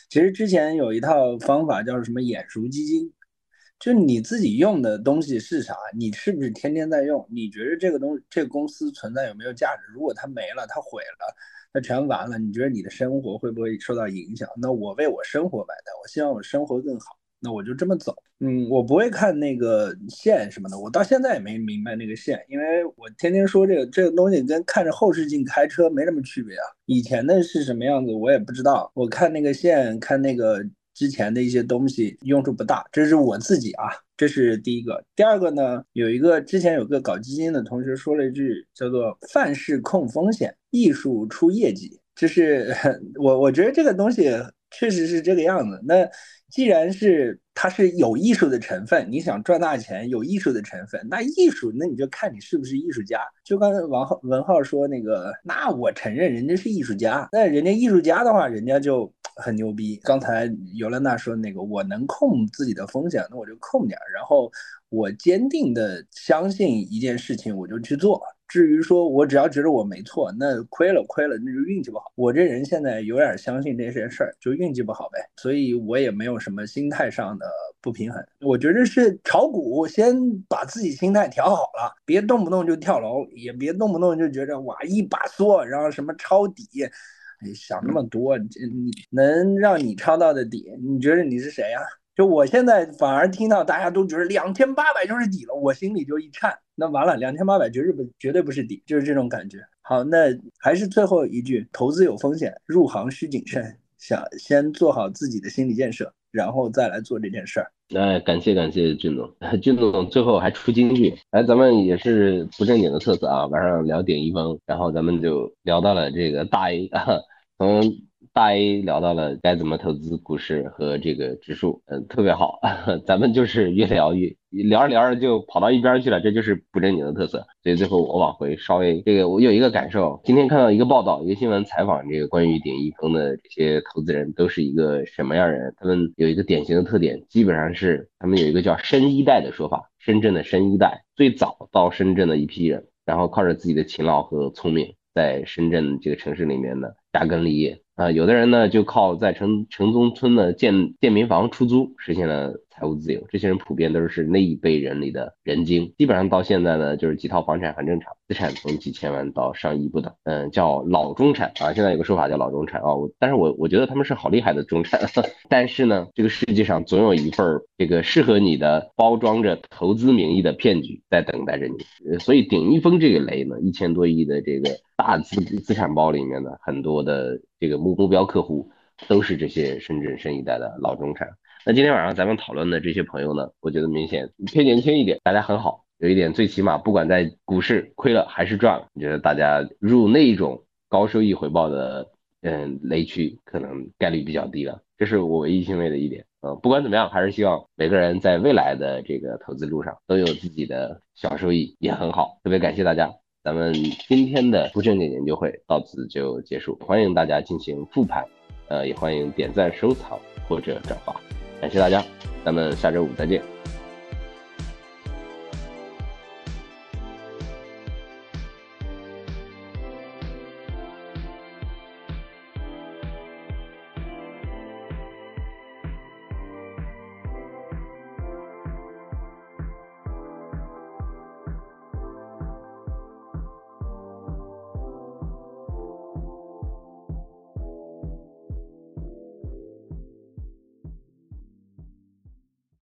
其实之前有一套方法叫什么眼熟基金，就你自己用的东西是啥，你是不是天天在用？你觉得这个东这个公司存在有没有价值？如果它没了，它毁了，它全完了，你觉得你的生活会不会受到影响？那我为我生活买单，我希望我生活更好。那我就这么走，嗯，我不会看那个线什么的，我到现在也没明白那个线，因为我天天说这个这个东西跟看着后视镜开车没什么区别啊。以前的是什么样子我也不知道，我看那个线，看那个之前的一些东西用处不大，这是我自己啊，这是第一个。第二个呢，有一个之前有个搞基金的同学说了一句叫做“范式控风险，艺术出业绩”，就是 [LAUGHS] 我我觉得这个东西确实是这个样子。那。既然是它是有艺术的成分，你想赚大钱有艺术的成分，那艺术那你就看你是不是艺术家。就刚才王浩文浩说那个，那我承认人家是艺术家，那人家艺术家的话，人家就很牛逼。刚才尤兰娜说那个，我能控自己的风险，那我就控点，然后我坚定的相信一件事情，我就去做。至于说我只要觉得我没错，那亏了亏了，那就运气不好。我这人现在有点相信这些事儿，就运气不好呗。所以我也没有什么心态上的不平衡。我觉得是炒股，先把自己心态调好了，别动不动就跳楼，也别动不动就觉得哇一把梭，然后什么抄底，哎想那么多，这你能让你抄到的底，你觉得你是谁呀？就我现在反而听到大家都觉得两千八百就是底了，我心里就一颤。那完了，两千八百绝对不绝对不是底，就是这种感觉。好，那还是最后一句，投资有风险，入行需谨慎，想先做好自己的心理建设，然后再来做这件事儿。
那感谢感谢俊总，[LAUGHS] 俊总最后还出金句，哎，咱们也是不正经的特色啊，晚上聊点一峰，然后咱们就聊到了这个大 A，啊从。大 A 聊到了该怎么投资股市和这个指数，嗯，特别好，[LAUGHS] 咱们就是越聊越聊着聊着就跑到一边去了，这就是不正经的特色。所以最后我往回稍微这个，我有一个感受，今天看到一个报道，一个新闻采访这个关于点一峰的这些投资人都是一个什么样人？他们有一个典型的特点，基本上是他们有一个叫深一代的说法，深圳的深一代，最早到深圳的一批人，然后靠着自己的勤劳和聪明，在深圳这个城市里面呢扎根立业。啊，有的人呢就靠在城城中村的建建民房出租，实现了财务自由。这些人普遍都是那一辈人里的人精，基本上到现在呢，就是几套房产很正常，资产从几千万到上亿不等。嗯，叫老中产啊，现在有个说法叫老中产啊。我但是我我觉得他们是好厉害的中产。[LAUGHS] 但是呢，这个世界上总有一份这个适合你的包装着投资名义的骗局在等待着你。所以顶一峰这个雷呢，一千多亿的这个大资资产包里面呢，很多的。这个目目标客户都是这些深圳深一代的老中产。那今天晚上咱们讨论的这些朋友呢，我觉得明显偏年轻一点，大家很好。有一点，最起码不管在股市亏了还是赚了，我觉得大家入那种高收益回报的嗯雷区，可能概率比较低了。这是我唯一欣慰的一点。嗯，不管怎么样，还是希望每个人在未来的这个投资路上都有自己的小收益，也很好。特别感谢大家。咱们今天的不正经研究会到此就结束，欢迎大家进行复盘，呃，也欢迎点赞、收藏或者转发，感谢大家，咱们下周五再见。